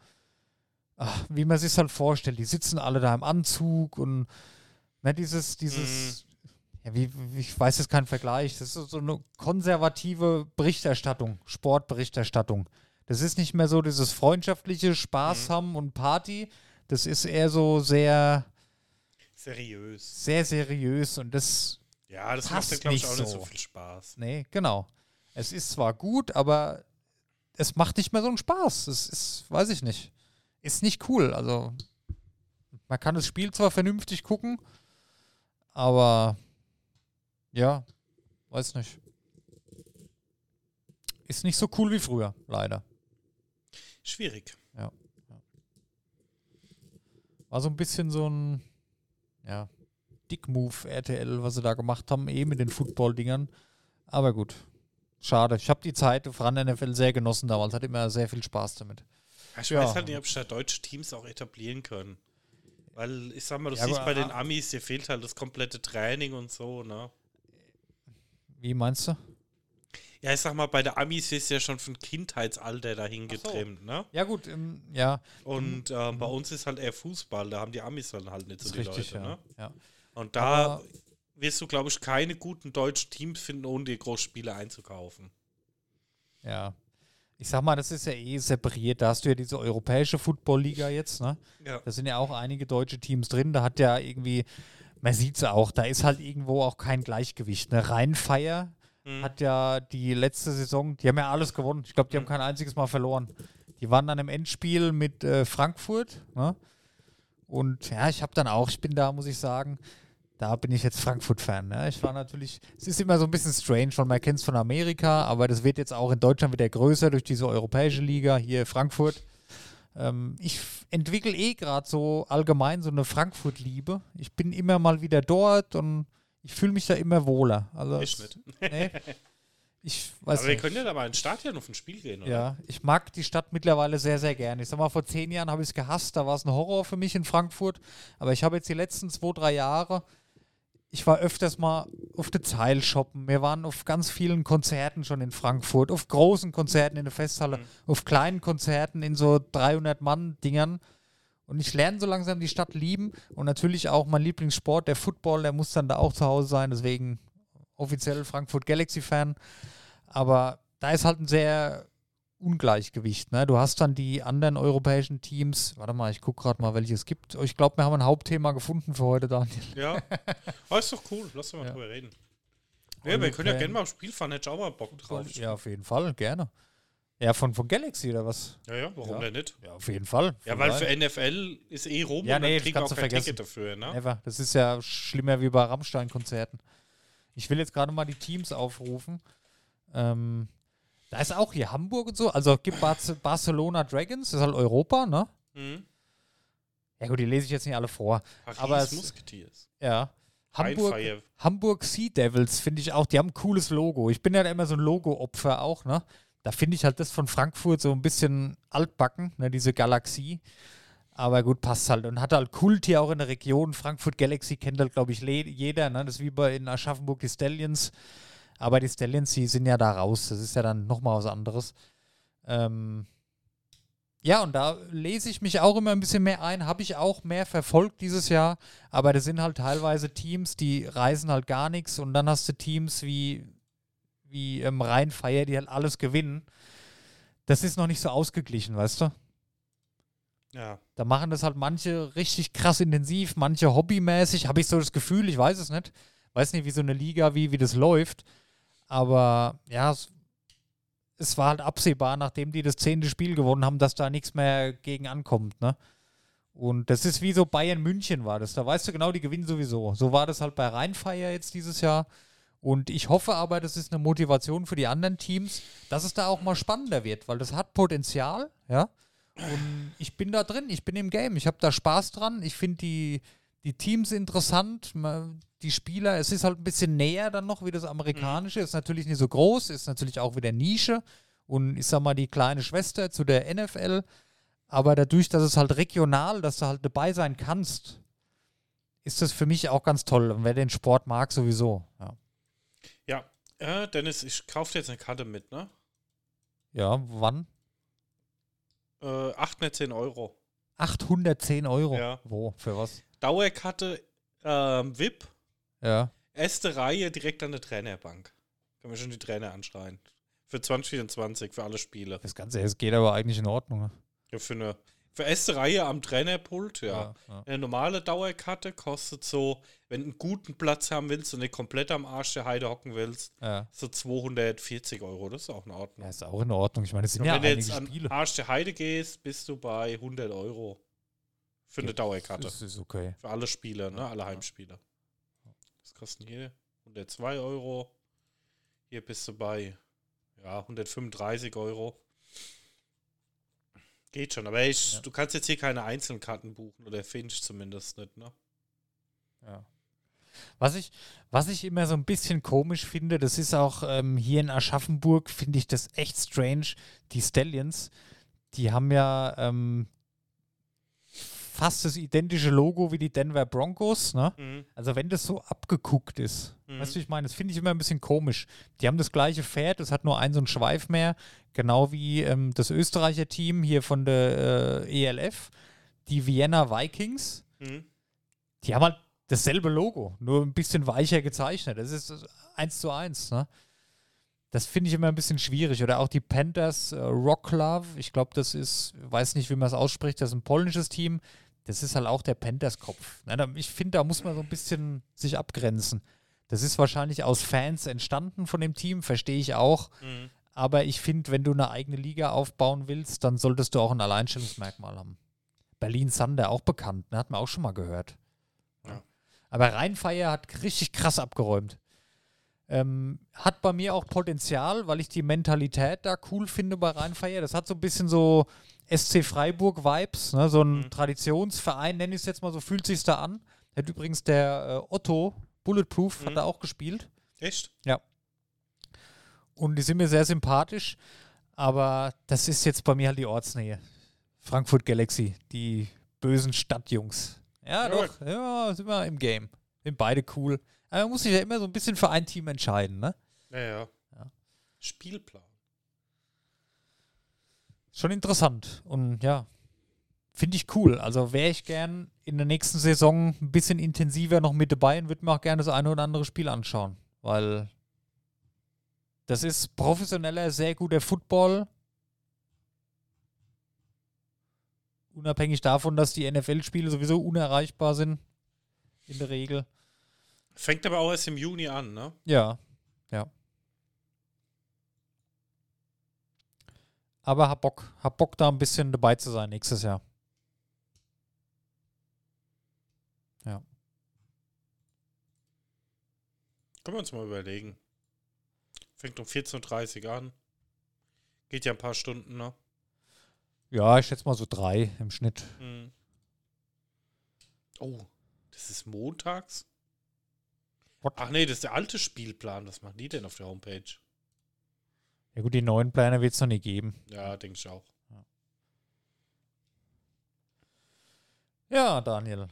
ach, wie man sich halt vorstellt. Die sitzen alle da im Anzug und ne, dieses, dieses, ja, wie, ich weiß jetzt keinen Vergleich. Das ist so- eine konservative Berichterstattung, Sportberichterstattung. Das ist nicht mehr so dieses freundschaftliche Spaß haben und Party. Das ist eher so sehr, Seriös. sehr seriös und das Ja, das Passt macht, glaube ich, nicht auch nicht so. so viel Spaß. Nee, genau. Es ist zwar gut, aber es macht nicht mehr so einen Spaß. Es ist, weiß ich nicht. Ist nicht cool. Also, man kann das Spiel zwar vernünftig gucken, aber ja, weiß nicht. Ist nicht so cool wie früher, leider. Schwierig. War so ein bisschen so ein, ja, Dick-Move RTL, was sie da gemacht haben, eh mit den Football-Dingern. Aber gut. Schade. Ich habe die Zeit auf RAN NFL sehr genossen damals. Hatte immer sehr viel Spaß damit. Ich Ja. weiß halt nicht, ob sich da deutsche Teams auch etablieren können. Weil, ich sag mal, du Ja, siehst bei den Amis, dir fehlt halt das komplette Training und so, ne? Wie meinst du? Ja, ich sag mal, bei der Amis ist ja schon von Kindheitsalter dahin so. getrimmt, ne? Ja, gut, ähm, ja, Und ähm, bei uns ist halt eher Fußball, da haben die Amis dann halt nicht so die richtig, Leute, ja. ne? ja. Und da Aber- wirst du, glaube ich, keine guten deutschen Teams finden, ohne die Großspiele einzukaufen. Ja. Ich sag mal, das ist ja eh separiert. Da hast du ja diese europäische Football-Liga jetzt, ne? Ja. Da sind ja auch einige deutsche Teams drin. Da hat ja irgendwie, man sieht es auch, da ist halt irgendwo auch kein Gleichgewicht. Ne? Rheinfeier Mhm. hat ja die letzte Saison, die haben ja alles gewonnen. Ich glaube, die haben Mhm. kein einziges Mal verloren. Die waren dann im Endspiel mit äh, Frankfurt. Ne? Und ja, ich habe dann auch, ich bin da, muss ich sagen, da bin ich jetzt Frankfurt-Fan. Ne? Ich war natürlich, es ist immer so ein bisschen strange, weil man kennt es von Amerika, aber das wird jetzt auch in Deutschland wieder größer durch diese europäische Liga, hier Frankfurt. Ähm, ich entwickle eh gerade so allgemein so eine Frankfurt-Liebe. Ich bin immer mal wieder dort und ich fühle mich da immer wohler. Also Ich nicht. Nee, ich weiß Aber wir nicht. können ja da mal ins Stadion auf ein Spiel gehen, oder? Ja, ich mag die Stadt mittlerweile sehr, sehr gerne. Ich sag mal, vor zehn Jahren habe ich es gehasst, da war es ein Horror für mich in Frankfurt. Aber ich habe jetzt die letzten zwei, drei Jahre, ich war öfters mal auf der Zeil shoppen. Wir waren auf ganz vielen Konzerten schon in Frankfurt, auf großen Konzerten in der Festhalle, Mhm. auf kleinen Konzerten in so 300-Mann-Dingern. Und ich lerne so langsam die Stadt lieben. Und natürlich auch mein Lieblingssport, der Football, der muss dann da auch zu Hause sein. Deswegen offiziell Frankfurt Galaxy-Fan. Aber da ist halt ein sehr Ungleichgewicht. Ne? Du hast dann die anderen europäischen Teams. Warte mal, ich gucke gerade mal, welche es gibt. Ich glaube, wir haben ein Hauptthema gefunden für heute, Daniel. Ja. Oh, ist doch cool. Lass uns mal Ja. drüber reden. Ja, wir können ja gerne mal aufs Spiel fahren. Hätte ich auch mal Bock drauf. Ja, auf jeden Fall, gerne. Ja, von, von Galaxy oder was? Ja, ja, warum Ja. denn nicht? Ja, auf jeden Fall. Ja, weil für NFL ist eh rum Ja, und nee, dann kriegen wir auch kein vergessen. Ticket dafür, ne? Never. Das ist ja schlimmer wie bei Rammstein-Konzerten. Ich will jetzt gerade mal die Teams aufrufen. Ähm, da ist auch hier Hamburg und so. Also gibt Barce Barcelona Dragons, das ist halt Europa, ne? Mhm. Ja gut, die lese ich jetzt nicht alle vor. Paris Aber es- Musketeers. Ja. Hamburg. Hamburg Sea Devils finde ich auch, die haben ein cooles Logo. Ich bin ja immer so ein Logo-Opfer auch, ne? Da finde ich halt das von Frankfurt so ein bisschen altbacken, ne, diese Galaxie. Aber gut, passt halt. Und hat halt Kult hier auch in der Region. Frankfurt Galaxy kennt halt, glaube ich, jeder. Ne? Das ist wie bei in Aschaffenburg die Stallions. Aber die Stallions, die sind ja da raus. Das ist ja dann nochmal was anderes. Ähm ja, und da lese ich mich auch immer ein bisschen mehr ein. Habe ich auch mehr verfolgt dieses Jahr. Aber das sind halt teilweise Teams, die reisen halt gar nichts. Und dann hast du Teams wie, wie ähm, Rheinfeier, die halt alles gewinnen. Das ist noch nicht so ausgeglichen, weißt du? Ja. Da machen das halt manche richtig krass intensiv, manche hobbymäßig, habe ich so das Gefühl, ich weiß es nicht. Weiß nicht, wie so eine Liga, wie, wie das läuft. Aber ja, es, es war halt absehbar, nachdem die das zehnte Spiel gewonnen haben, dass da nichts mehr gegen ankommt, ne? Und das ist wie so Bayern München war das. Da weißt du genau, die gewinnen sowieso. So war das halt bei Rheinfeier jetzt dieses Jahr. Und ich hoffe aber, das ist eine Motivation für die anderen Teams, dass es da auch mal spannender wird, weil das hat Potenzial, ja. Und ich bin da drin, ich bin im Game, ich habe da Spaß dran. Ich finde die, die Teams interessant, die Spieler, es ist halt ein bisschen näher dann noch wie das amerikanische, ist natürlich nicht so groß, ist natürlich auch wieder Nische und ich sag mal die kleine Schwester zu der NFL, aber dadurch, dass es halt regional, dass du halt dabei sein kannst, ist das für mich auch ganz toll und wer den Sport mag sowieso, ja. Ja, äh, Dennis, ich kaufe dir jetzt eine Karte mit, ne? Ja, wann? Äh, 810 Euro. 810 Euro. Ja. Wo? Für was? Dauerkarte, ähm, VIP, Ja. erste Reihe direkt an der Trainerbank. Können wir schon die Trainer anschreien. Für 2024, für alle Spiele. Das Ganze es geht aber eigentlich in Ordnung. Ja, für eine für erste Reihe am Trainerpult, ja. ja. Eine normale Dauerkarte kostet so, wenn du einen guten Platz haben willst und nicht komplett am Arsch der Heide hocken willst, ja. so 240 Euro. Das ist auch in Ordnung. Ja, ist auch in Ordnung. Ich meine, es sind Und ja wenn du einige jetzt an Spiele. Arsch der Heide gehst, bist du bei 100 Euro für eine Dauerkarte. Das ist okay. Für alle Spiele, ne? alle Heimspiele. Das kosten hier 102 Euro. Hier bist du bei ja, 135 Euro. Geht schon, aber ich, Ja. du kannst jetzt hier keine Einzelkarten buchen oder finde ich zumindest nicht, ne? Ja. Was ich, was ich immer so ein bisschen komisch finde, das ist auch ähm, hier in Aschaffenburg, finde ich das echt strange. Die Stallions, die haben ja ähm, fast das identische Logo wie die Denver Broncos. Ne? Mhm. Also wenn das so abgeguckt ist, Mhm. weißt du, ich meine, das finde ich immer ein bisschen komisch. Die haben das gleiche Pferd, das hat nur einen so einen Schweif mehr, genau wie ähm, das Österreicher Team hier von der äh, ELF, die Vienna Vikings Mhm. die haben halt dasselbe Logo, nur ein bisschen weicher gezeichnet. Das ist eins zu eins, ne? Das finde ich immer ein bisschen schwierig. Oder auch die Panthers äh, Rock Love, ich glaube, das ist, weiß nicht, wie man es ausspricht, das ist ein polnisches Team. Das ist halt auch der Panthers-Kopf. Ich finde, da muss man so ein bisschen sich abgrenzen. Das ist wahrscheinlich aus Fans entstanden von dem Team, verstehe ich auch. Mhm. Aber ich finde, wenn du eine eigene Liga aufbauen willst, dann solltest du auch ein Alleinstellungsmerkmal haben. Berlin Thunder auch bekannt, ne? hat man auch schon mal gehört. Ja. Aber Rheinfeier hat richtig krass abgeräumt. Ähm, hat bei mir auch Potenzial, weil ich die Mentalität da cool finde bei Rheinfeier. Das hat so ein bisschen so SC Freiburg-Vibes, ne? so ein Mhm. Traditionsverein, nenne ich es jetzt mal so, fühlt sich da an. Hat übrigens der äh, Otto Bulletproof, hat Mhm. er auch gespielt. Echt? Und die sind mir sehr sympathisch. Aber das ist jetzt bei mir halt die Ortsnähe. Frankfurt Galaxy, die bösen Stadtjungs. Ja, Ja. doch. Ja, sind wir im Game. Sind beide cool. Aber man muss sich ja immer so ein bisschen für ein Team entscheiden, ne? Ja, ja. Ja. Spielplan. Schon interessant. Und ja, finde ich cool. Also wäre ich gern in der nächsten Saison ein bisschen intensiver noch mit dabei und würde mir auch gerne das eine oder andere Spiel anschauen. Weil das ist professioneller, sehr guter Football. Unabhängig davon, dass die NFL-Spiele sowieso unerreichbar sind. In der Regel. Fängt aber auch erst im Juni an, ne? Ja, ja. Aber hab Bock, hab Bock da ein bisschen dabei zu sein nächstes Jahr. Können wir uns mal überlegen. Fängt um 14.30 Uhr an. Geht ja ein paar Stunden, ne? Ja, ich schätze mal so drei im Schnitt. Mhm. Oh, das ist montags? What? Ach nee, das ist der alte Spielplan. Was machen die denn auf der Homepage? Ja gut, die neuen Pläne wird es noch nicht geben. Ja, denke ich auch. Ja, Daniel.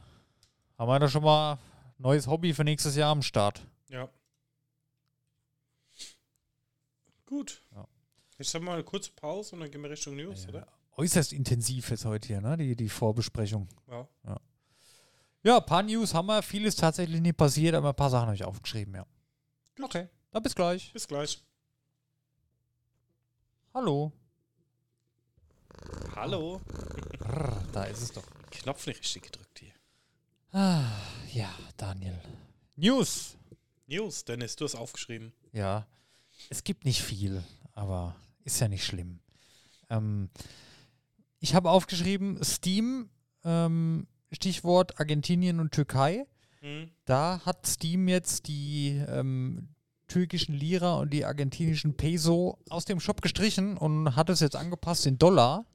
Haben wir da schon mal neues Hobby für nächstes Jahr am Start? Ja. Gut. Ja. Ich habe mal eine kurze Pause und dann gehen wir Richtung News, oder? Äußerst intensiv jetzt heute hier, ne? Die, die Vorbesprechung. Ja. Ja, ein paar News haben wir. Viel ist tatsächlich nicht passiert, aber ein paar Sachen habe ich aufgeschrieben, ja. Gut. Okay, dann bis gleich. Bis gleich. Hallo. Hallo. Da ist es doch. Knopf nicht richtig gedrückt hier. Ah, ja, Daniel. News. News, Dennis, du hast aufgeschrieben. Ja, es gibt nicht viel, aber ist ja nicht schlimm. Ähm, ich habe aufgeschrieben, Steam, ähm, Stichwort Argentinien und Türkei. Mhm. Da hat Steam jetzt die ähm, türkischen Lira und die argentinischen Peso aus dem Shop gestrichen und hat es jetzt angepasst in Dollar.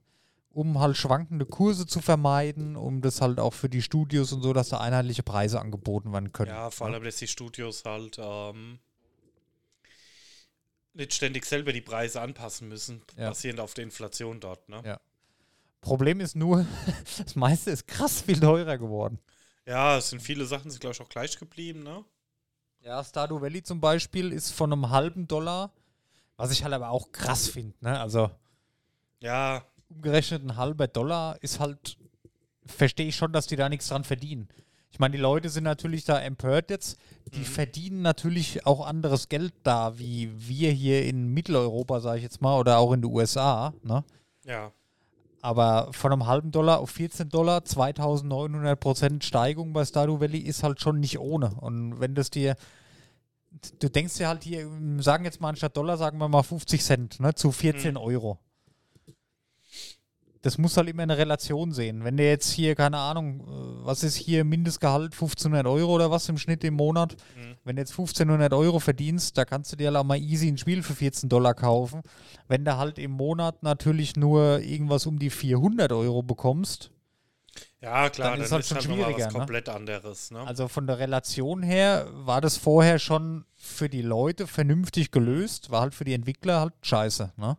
um halt schwankende Kurse zu vermeiden, um das halt auch für die Studios und so, dass da einheitliche Preise angeboten werden können. Ja, vor allem, dass die Studios halt ähm, nicht ständig selber die Preise anpassen müssen, Ja. basierend auf der Inflation dort. Ne? Ja. Problem ist nur, das meiste ist krass viel teurer geworden. Ja, es sind viele Sachen, sind glaube ich auch gleich geblieben. Ne? Ja, Stardew Valley zum Beispiel ist von einem halben Dollar, was ich halt aber auch krass finde. Ne? Also Ja, umgerechnet ein halber Dollar ist halt, verstehe ich schon, dass die da nichts dran verdienen. Ich meine, die Leute sind natürlich da empört jetzt. Die verdienen natürlich auch anderes Geld da, wie wir hier in Mitteleuropa, sage ich jetzt mal, oder auch in den USA. Ne? ja, Aber von einem halben Dollar auf 14 Dollar, 2900 Prozent Steigung bei Stardew Valley ist halt schon nicht ohne. Und wenn das dir, du denkst dir halt hier, sagen jetzt mal anstatt Dollar, sagen wir mal 50 Cent, ne, zu 14 Euro. Das muss halt immer eine Relation sehen. Wenn der jetzt hier, keine Ahnung, äh, was ist hier Mindestgehalt, 1500 Euro oder was im Schnitt im Monat, wenn du jetzt 1500 Euro verdienst, da kannst du dir halt auch mal easy ein Spiel für 14 Dollar kaufen. Wenn du halt im Monat natürlich nur irgendwas um die 400 Euro bekommst, ja klar, Dann dann, ist halt ist schon halt schwieriger, was ne? komplett anderes. Ne? also von der Relation her war das vorher schon für die Leute vernünftig gelöst, war halt für die Entwickler halt scheiße. Ne?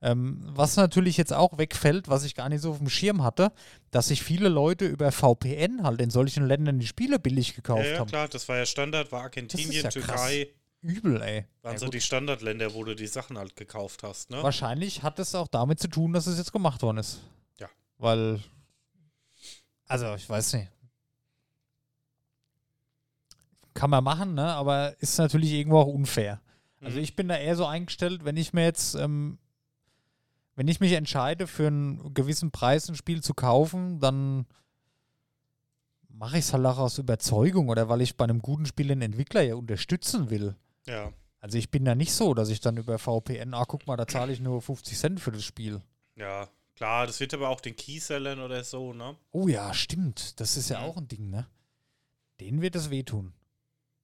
Ähm, was natürlich jetzt auch wegfällt, was ich gar nicht so auf dem Schirm hatte, dass sich viele Leute über VPN halt in solchen Ländern die Spiele billig Ja, gekauft ja, haben. klar, das war ja Standard, war Argentinien, ja krass. Türkei, Übel, ey. waren Ja, so gut. die Standardländer, wo du die Sachen halt gekauft hast. Ne? Wahrscheinlich hat es auch damit zu tun, dass es jetzt gemacht worden ist. Ja. Weil, also ich weiß nicht. Kann man machen, ne? aber ist natürlich irgendwo auch unfair. Also Mhm. ich bin da eher so eingestellt, wenn ich mir jetzt, ähm, wenn ich mich entscheide, für einen gewissen Preis ein Spiel zu kaufen, dann mache ich es halt auch aus Überzeugung oder weil ich bei einem guten Spiel den Entwickler ja unterstützen will. Ja, Also ich bin da nicht so, dass ich dann über VPN, ah, guck mal, da zahle ich nur 50 Cent für das Spiel. ja, klar, das wird aber auch den Keysellern oder so, ne? Oh ja, stimmt. Das ist ja Mhm. auch ein Ding, ne? Denen wird es wehtun.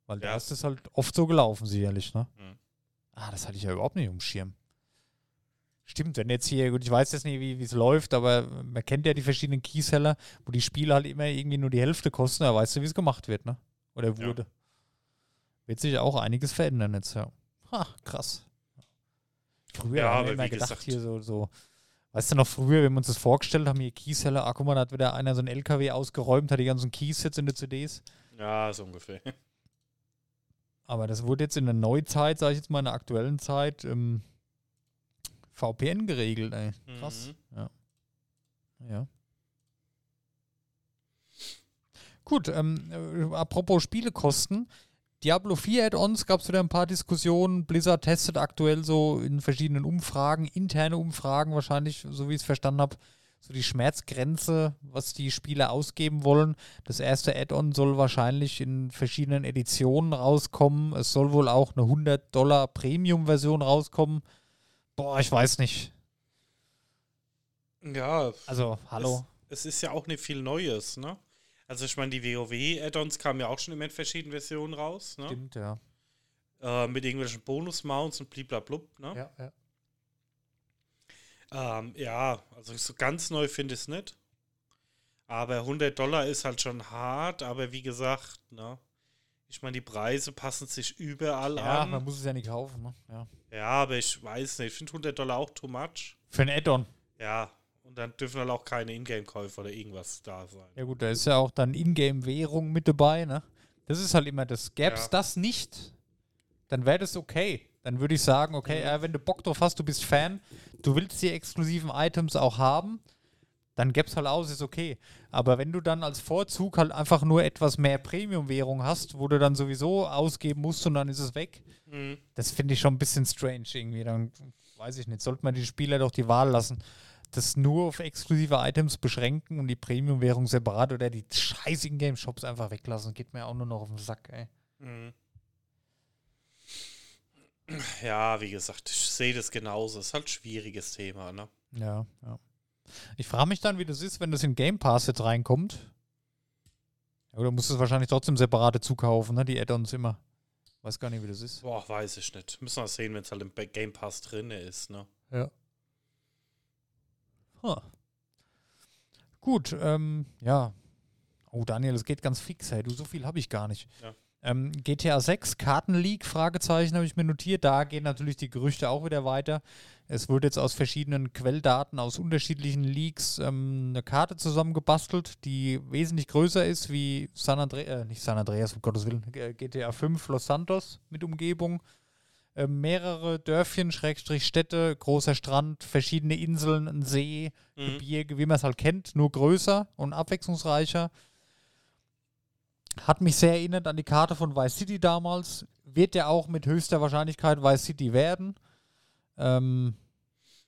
Weil da Ja. ist es halt oft so gelaufen, sicherlich, ne? Mhm. Ah, das hatte ich ja überhaupt nicht im Schirm. Stimmt, wenn jetzt hier, gut, ich weiß jetzt nicht, wie es läuft, aber man kennt ja die verschiedenen Keyseller, wo die Spiele halt immer irgendwie nur die Hälfte kosten, da weißt du, wie es gemacht wird, ne? Oder Ja. wurde. Wird sich auch einiges verändern jetzt, ja. Ha, krass. Früher Ja, haben wir immer gedacht, gesagt- hier so, so, weißt du noch, früher, wenn wir uns das vorgestellt haben, hier Keyseller, ah, guck mal, da hat wieder einer so einen LKW ausgeräumt, hat die ganzen Keys jetzt in den CDs. Ja, so ungefähr. Aber das wurde jetzt in der Neuzeit, sage ich jetzt mal, in der aktuellen Zeit, ähm, VPN geregelt, ey. Krass. Mhm. Ja. Ja. Gut, ähm, äh, apropos Spielekosten. Diablo 4 Add-ons gab es wieder ein paar Diskussionen. Blizzard testet aktuell so in verschiedenen Umfragen, interne Umfragen wahrscheinlich, so wie ich es verstanden habe, so die Schmerzgrenze, was die Spieler ausgeben wollen. Das erste Add-on soll wahrscheinlich in verschiedenen Editionen rauskommen. Es soll wohl auch eine 100 Dollar Premium-Version rauskommen. Boah, ich weiß nicht. Ja, Also, hallo. es ist ja auch nicht viel Neues, ne? Also ich meine, die WoW-Add-ons kamen ja auch schon immer in verschiedenen Versionen raus, ne? Stimmt, ja. Äh, mit irgendwelchen Bonus-Mounts und bliblablub, ne? Ja, ja. Ähm, ja, also so ganz neu finde ich es nicht. Aber 100 Dollar ist halt schon hart, aber wie gesagt, ne? Ich meine, die Preise passen sich überall Ja, an. man muss es ja nicht kaufen, ne? Ja. Ja, aber ich weiß nicht, ich finde 100 Dollar auch too much. Für ein Add-on. Ja, und dann dürfen halt auch keine Ingame-Käufer oder irgendwas da sein. Ja gut, da ist ja auch dann Ingame-Währung mit dabei, ne? Das ist halt immer das. Gäbe es Ja. das nicht, dann wäre das okay. Dann würde ich sagen, okay, Mhm. ja, wenn du Bock drauf hast, du bist Fan, du willst die exklusiven Items auch haben, dann gäbe es halt aus, ist okay. Aber wenn du dann als Vorzug halt einfach nur etwas mehr Premium-Währung hast, wo du dann sowieso ausgeben musst und dann ist es weg, Mhm. das finde ich schon ein bisschen strange irgendwie. Dann weiß ich nicht, sollte man die Spieler doch die Wahl lassen. Das nur auf exklusive Items beschränken und die Premium-Währung separat oder die scheiß Ingame-Shops einfach weglassen. Geht mir auch nur noch auf den Sack, ey. Mhm. Ja, wie gesagt, ich sehe das genauso. Ist halt ein schwieriges Thema, ne? Ja, ja. Ich frage mich dann, wie das ist, wenn das in Game Pass jetzt reinkommt. Oder musst du es wahrscheinlich trotzdem separate zukaufen, ne? Die Add-ons immer. Weiß gar nicht, wie das ist. Boah, weiß ich nicht. Müssen wir sehen, wenn es halt im Game Pass drin ist, ne? Ja. Huh. Gut, ähm, ja. Oh, Daniel, es geht ganz fix, hey. Du, so viel habe ich gar nicht. Ja. Ähm, GTA 6, Kartenleak, Fragezeichen habe ich mir notiert. Da gehen natürlich die Gerüchte auch wieder weiter. Es wurde jetzt aus verschiedenen Quelldaten, aus unterschiedlichen Leaks ähm, eine Karte zusammengebastelt, die wesentlich größer ist wie San Andreas, äh, nicht San Andreas, um Gottes Willen, GTA 5 Los Santos mit Umgebung. Äh, mehrere Dörfchen, Schrägstrich Städte, großer Strand, verschiedene Inseln, ein See, Mhm. Gebirge, wie man es halt kennt, nur größer und abwechslungsreicher. Hat mich sehr erinnert an die Karte von Vice City damals. Wird ja auch mit höchster Wahrscheinlichkeit Vice City werden. Ähm,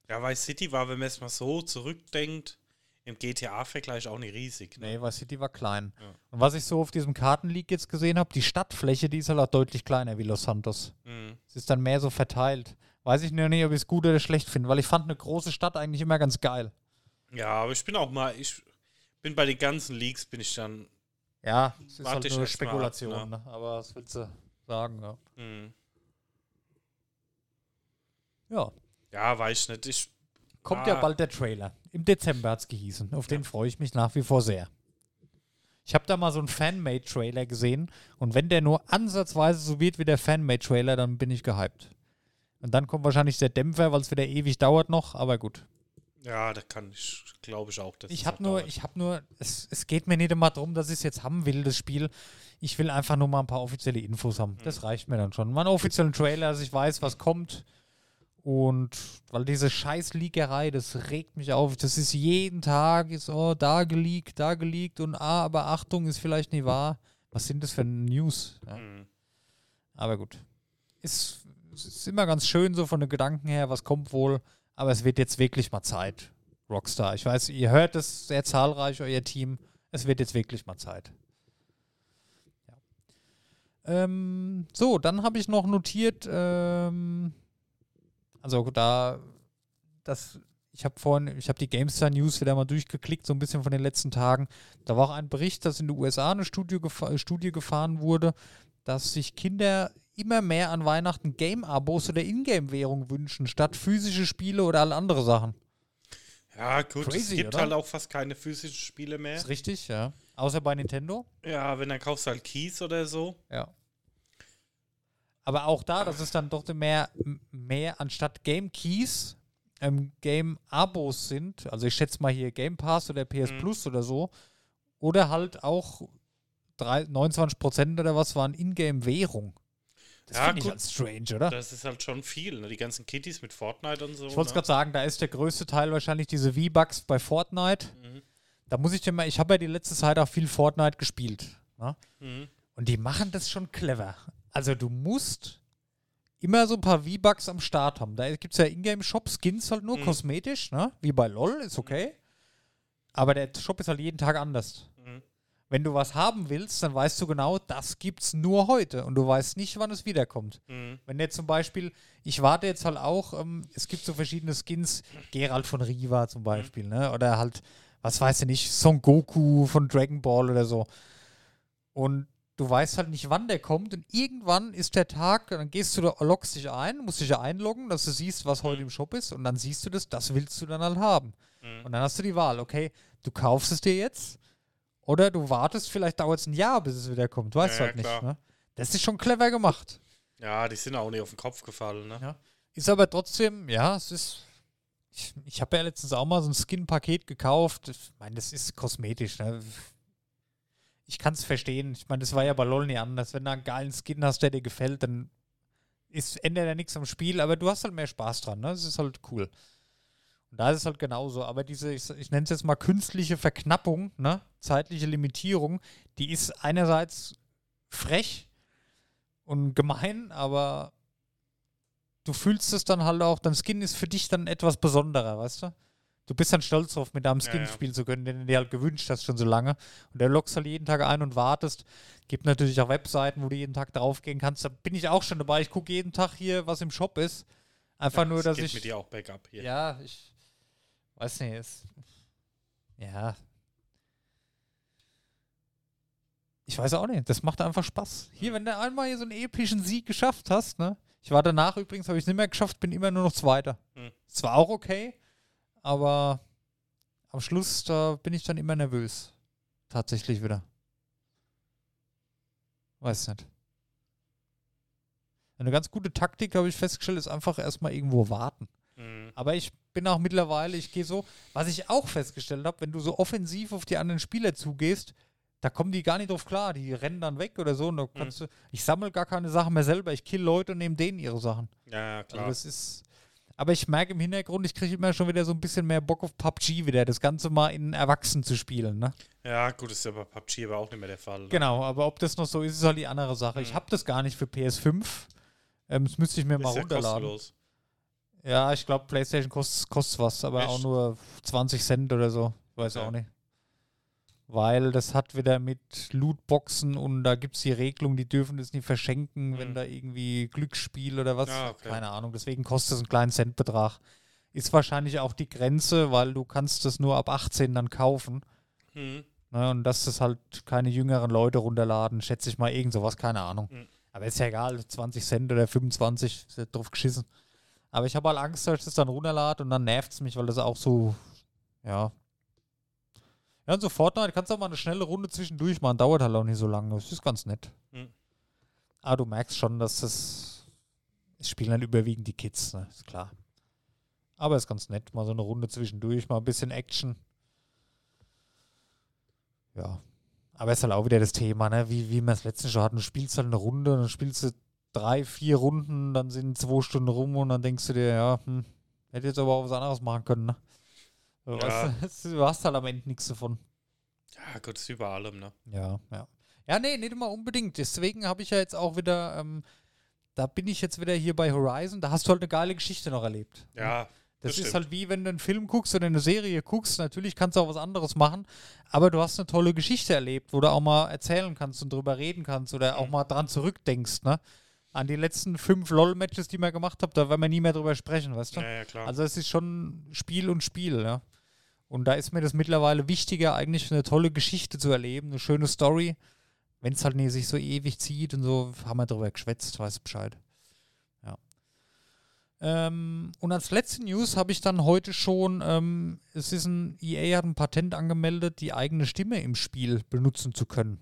Ja, Vice City war, wenn man es mal so zurückdenkt, im GTA-Vergleich auch nicht riesig. Ne? nee, Vice City war klein. Ja. Und was ich so auf diesem Kartenleak jetzt gesehen habe, die Stadtfläche, die ist halt auch deutlich kleiner wie Los Santos. Mhm. Es ist dann mehr so verteilt. Weiß ich noch nicht, ob ich es gut oder schlecht finde, weil ich fand eine große Stadt eigentlich immer ganz geil. Ja, aber ich bin auch mal, ich bin bei den ganzen Leaks, bin ich dann. Ja, es ist halt nur mal ab, Spekulation, ne? ne? aber was willst du sagen? Ja. Mhm. Ja. Ja, weiß ich nicht. Ich, Kommt ja Ah. bald der Trailer. Im Dezember hat es gehießen. Auf den freue ich mich nach wie vor sehr. Ich habe da mal so einen Fanmade-Trailer gesehen und wenn der nur ansatzweise so wird wie der Fanmade-Trailer, dann bin ich gehypt. Und dann kommt wahrscheinlich der Dämpfer, weil es wieder ewig dauert noch, aber gut. ja, da kann ich, glaube ich auch. Ich habe auch nur, dauert. ich habe nur, es, es geht mir nicht immer darum, dass ich es jetzt haben will, das Spiel. Ich will einfach nur mal ein paar offizielle Infos haben. Das reicht mir dann schon. Mal einen offiziellen Trailer, dass ich weiß, was kommt. Und weil diese scheiß Leakerei, das regt mich auf. Das ist jeden Tag, ist oh, da geleakt, da geleakt und ah, aber Achtung, ist vielleicht nicht wahr. Was sind das für News? Ja. Mhm. Aber gut. Ist, ist immer ganz schön so von den Gedanken her, was kommt wohl. Aber es wird jetzt wirklich mal Zeit, Rockstar. Ich weiß, ihr hört es sehr zahlreich, euer Team. Es wird jetzt wirklich mal Zeit. Ja. Ähm, so, dann habe ich noch notiert, ähm, also da, das, ich habe vorhin, ich habe die GameStar News wieder mal durchgeklickt, so ein bisschen von den letzten Tagen. Da war auch ein Bericht, dass in den USA eine Studie, gefa Studie gefahren wurde, dass sich Kinder immer mehr an Weihnachten Game-Abos oder Ingame-Währung wünschen, statt physische Spiele oder alle andere Sachen. Ja, gut, es Crazy, gibt oder? halt auch fast keine physischen Spiele mehr. Ist richtig, ja. Außer bei Nintendo. Ja, wenn dann kaufst du halt Keys oder so. Ja. Aber auch da, das ist dann doch mehr, mehr anstatt Game Keys, ähm, Game Abos sind. Also ich schätze mal hier Game Pass oder PS Mhm. Plus oder so. Oder halt auch drei, 29% oder was waren Ingame-Währung. Das Ja, finde ich gut. halt strange, oder? Das ist halt schon viel, ne? Die ganzen Kitties mit Fortnite und so. Ich wollte es ne? gerade sagen, da ist der größte Teil wahrscheinlich diese V-Bucks bei Fortnite. Mhm. Da muss ich dir mal, ich habe ja die letzte Zeit auch viel Fortnite gespielt. Ne? Mhm. Und die machen das schon clever. Also du musst immer so ein paar V-Bucks am Start haben. Da gibt es ja Ingame-Shop, Skins halt nur Mhm. kosmetisch, ne? Wie bei LOL, ist okay. Aber der Shop ist halt jeden Tag anders. Mhm. Wenn du was haben willst, dann weißt du genau, das gibt's nur heute und du weißt nicht, wann es wiederkommt. Mhm. Wenn jetzt zum Beispiel, ich warte jetzt halt auch, ähm, es gibt so verschiedene Skins, Geralt von Riva zum Beispiel, ne? Oder halt, was weiß ich nicht, Son Goku von Dragon Ball oder so. Und du weißt halt nicht, wann der kommt und irgendwann ist der Tag, dann gehst du da, loggst dich ein, musst dich ja einloggen, dass du siehst, was heute im Shop ist und dann siehst du das, das willst du dann halt haben. Mhm. Und dann hast du die Wahl, okay, du kaufst es dir jetzt oder du wartest, vielleicht dauert es ein Jahr, bis es wieder kommt, weißt Ja, du halt nicht. klar. Ne? Das ist schon clever gemacht. Ja, die sind auch nicht auf den Kopf gefallen, ne? Ja. Ist aber trotzdem, ja, es ist. Ich, ich habe ja letztens auch mal so ein Skin-Paket gekauft. Ich meine, das ist kosmetisch. Ne? Ich kann es verstehen. Ich meine, das war ja bei LOL nicht anders. Wenn du einen geilen Skin hast, der dir gefällt, dann ist, ändert er nichts am Spiel, aber du hast halt mehr Spaß dran. Ne? Das ist halt cool. Und da ist es halt genauso. Aber diese, ich, ich nenne es jetzt mal künstliche Verknappung, ne? zeitliche Limitierung, die ist einerseits frech und gemein, aber du fühlst es dann halt auch, dein Skin ist für dich dann etwas besonderer, weißt du? Du bist dann stolz drauf, mit deinem Skin Ja, ja. spielen zu können, den du dir halt gewünscht hast schon so lange. Und der loggst halt jeden Tag ein und wartest. Gibt natürlich auch Webseiten, wo du jeden Tag draufgehen kannst. Da bin ich auch schon dabei. Ich gucke jeden Tag hier, was im Shop ist. Einfach nur, es dass geht ich. mit dir auch Backup hier. Ja, ich weiß nicht. Es, ja. Ich weiß auch nicht. Das macht einfach Spaß. Hier, wenn du einmal hier so einen epischen Sieg geschafft hast, ne? Ich war danach übrigens, habe ich es nicht mehr geschafft, bin immer nur noch Zweiter. Hm. Zwar auch okay, aber am Schluss, da bin ich dann immer nervös. Tatsächlich wieder. Weiß nicht. Eine ganz gute Taktik, habe ich festgestellt, ist einfach erstmal irgendwo warten. Mhm. Aber ich bin auch mittlerweile, ich gehe so, was ich auch festgestellt habe, wenn du so offensiv auf die anderen Spieler zugehst, da kommen die gar nicht drauf klar, die rennen dann weg oder so. Und da kannst du, ich sammle gar keine Sachen mehr selber, ich kill Leute und nehme denen ihre Sachen. Ja, ja, Also klar. das ist. Aber ich merke im Hintergrund, ich kriege immer schon wieder so ein bisschen mehr Bock auf PUBG wieder, das Ganze mal in Erwachsenen zu spielen, ne? ja, gut, ist ja bei PUBG aber auch nicht mehr der Fall. ne? Genau, aber ob das noch so ist, ist halt die andere Sache. Ich Mhm. habe das gar nicht für PS5. Ähm, das müsste ich mir mal Ist ja runterladen. kostenlos. Ja, ich glaube, PlayStation kostet, kostet was, aber Echt? auch nur 20 Cent oder so. Ich weiß Okay. auch nicht. Weil das hat wieder mit Lootboxen und da gibt es die Regelung, die dürfen das nie verschenken, wenn Mhm. da irgendwie Glücksspiel oder was. Ah, okay. Keine Ahnung. Deswegen kostet es einen kleinen Centbetrag. Ist wahrscheinlich auch die Grenze, weil du kannst das nur ab 18 dann kaufen. Mhm. Ne, und dass das halt keine jüngeren Leute runterladen, schätze ich mal irgend sowas, keine Ahnung. Mhm. Aber ist ja egal, 20 Cent oder 25, ist ja drauf geschissen. Aber ich habe halt Angst, dass ich das dann runterlade und dann nervt es mich, weil das auch so, ja. Ja, und so Fortnite kannst du auch mal eine schnelle Runde zwischendurch machen, dauert halt auch nicht so lange. Das ist ganz nett. Mhm. Aber du merkst schon, dass das, es spielen halt überwiegend die Kids, ne? ist klar. Aber ist ganz nett, mal so eine Runde zwischendurch, mal ein bisschen Action. Ja. Aber ist halt auch wieder das Thema, ne? Wie, wie wir es letztens schon hatten. Du spielst halt eine Runde, dann spielst du drei, vier Runden, dann sind zwei Stunden rum und dann denkst du dir, ja, hm, hätte jetzt aber auch was anderes machen können, ne? Du, Ja. weißt, du hast halt am Ende nichts davon. Ja, gut, ist über allem, ne? Ja, ja. Ja, nee, nicht immer unbedingt. Deswegen habe ich ja jetzt auch wieder, ähm, da bin ich jetzt wieder hier bei Horizon, da hast du halt eine geile Geschichte noch erlebt. Ja, Das, das ist stimmt. halt wie wenn du einen Film guckst oder eine Serie guckst. Natürlich kannst du auch was anderes machen, aber du hast eine tolle Geschichte erlebt, wo du auch mal erzählen kannst und drüber reden kannst oder auch Mhm. mal dran zurückdenkst, ne? An die letzten fünf LOL-Matches, die wir gemacht haben, da werden wir nie mehr drüber sprechen, weißt du? ja, ja, klar. Also es ist schon Spiel und Spiel, ja. Und da ist mir das mittlerweile wichtiger, eigentlich eine tolle Geschichte zu erleben, eine schöne Story. Wenn es halt nicht sich so ewig zieht und so, haben wir drüber geschwätzt, weißt du Bescheid. Ja. Ähm, und als letzte News habe ich dann heute schon, ähm, es ist ein, EA hat ein Patent angemeldet, die eigene Stimme im Spiel benutzen zu können.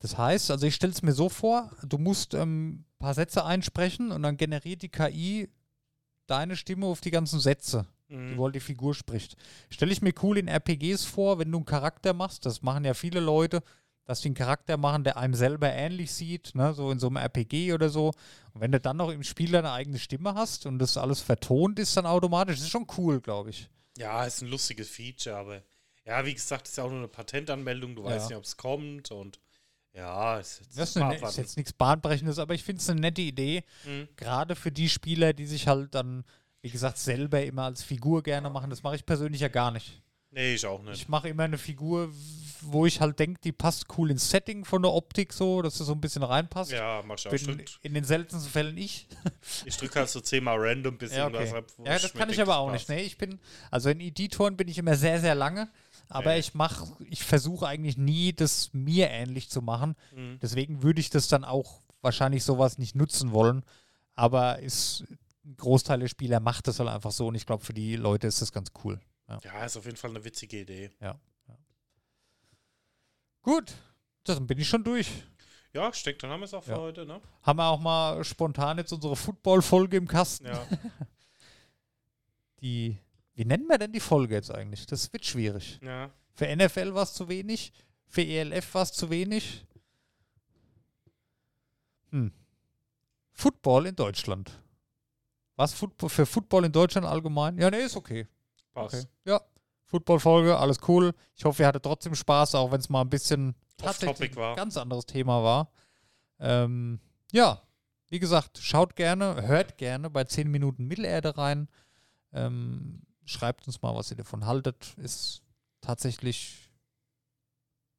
Das heißt, also ich stelle es mir so vor, du musst ähm, ein paar Sätze einsprechen und dann generiert die KI deine Stimme auf die ganzen Sätze, Mhm. die wohl die Figur spricht. Stelle ich mir cool in RPGs vor, wenn du einen Charakter machst, das machen ja viele Leute, dass die einen Charakter machen, der einem selber ähnlich sieht, ne, so in so einem RPG oder so. Und wenn du dann noch im Spiel deine eigene Stimme hast und das alles vertont ist, dann automatisch. Das ist schon cool, glaube ich. Ja, ist ein lustiges Feature, aber ja, wie gesagt, ist ja auch nur eine Patentanmeldung. Du Ja. weißt nicht, ob es kommt und ja, ist jetzt, Das ist, eine, ist jetzt nichts Bahnbrechendes, aber ich finde es eine nette Idee. Mhm. Gerade für die Spieler, die sich halt dann, wie gesagt, selber immer als Figur gerne machen. Das mache ich persönlich ja gar nicht. Nee, ich auch nicht. Ich mache immer eine Figur, wo ich halt denke, die passt cool ins Setting von der Optik so, dass es so ein bisschen reinpasst. ja, mach ich auch. Bin in den seltensten Fällen ich. Ich drücke halt so zehnmal random, bis Ja, okay. ab, ja das kann ich aber das auch nicht. passt. Nee, ich bin, also in Editoren bin ich immer sehr, sehr lange, aber Nee. ich mache, ich versuche eigentlich nie, das mir ähnlich zu machen. Mhm. Deswegen würde ich das dann auch wahrscheinlich sowas nicht nutzen wollen. Aber ist, ein Großteil der Spieler macht das halt einfach so und ich glaube, für die Leute ist das ganz cool. Ja, ist auf jeden Fall eine witzige Idee. Gut, dann bin ich schon durch. Ja, ich denke, dann haben wir es auch für Ja. heute, ne? Haben wir auch mal spontan jetzt unsere Football-Folge im Kasten. Ja. Die, wie nennen wir denn die Folge jetzt eigentlich? Das wird schwierig. ja. Für NFL war es zu wenig, für ELF war es zu wenig. Hm. Football in Deutschland. Was Football, für Football in Deutschland allgemein? Ja, nee, ist okay. Passt. okay. Ja, Football-Folge, alles cool. Ich hoffe, ihr hattet trotzdem Spaß, auch wenn es mal ein bisschen tatsächlich ein ganz anderes Thema war. Ähm, ja, wie gesagt, schaut gerne, hört gerne bei 10 Minuten Mittelerde rein. Ähm, schreibt uns mal, was ihr davon haltet. Ist tatsächlich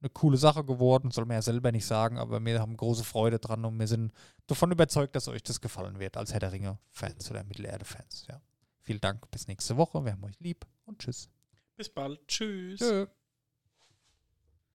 eine coole Sache geworden, soll man ja selber nicht sagen, aber wir haben große Freude dran und wir sind davon überzeugt, dass euch das gefallen wird als Herr der Ringe-Fans oder Mittelerde-Fans. Ja. Vielen Dank, bis nächste Woche. Wir haben euch lieb und tschüss. Bis bald. Tschüss. Tschö.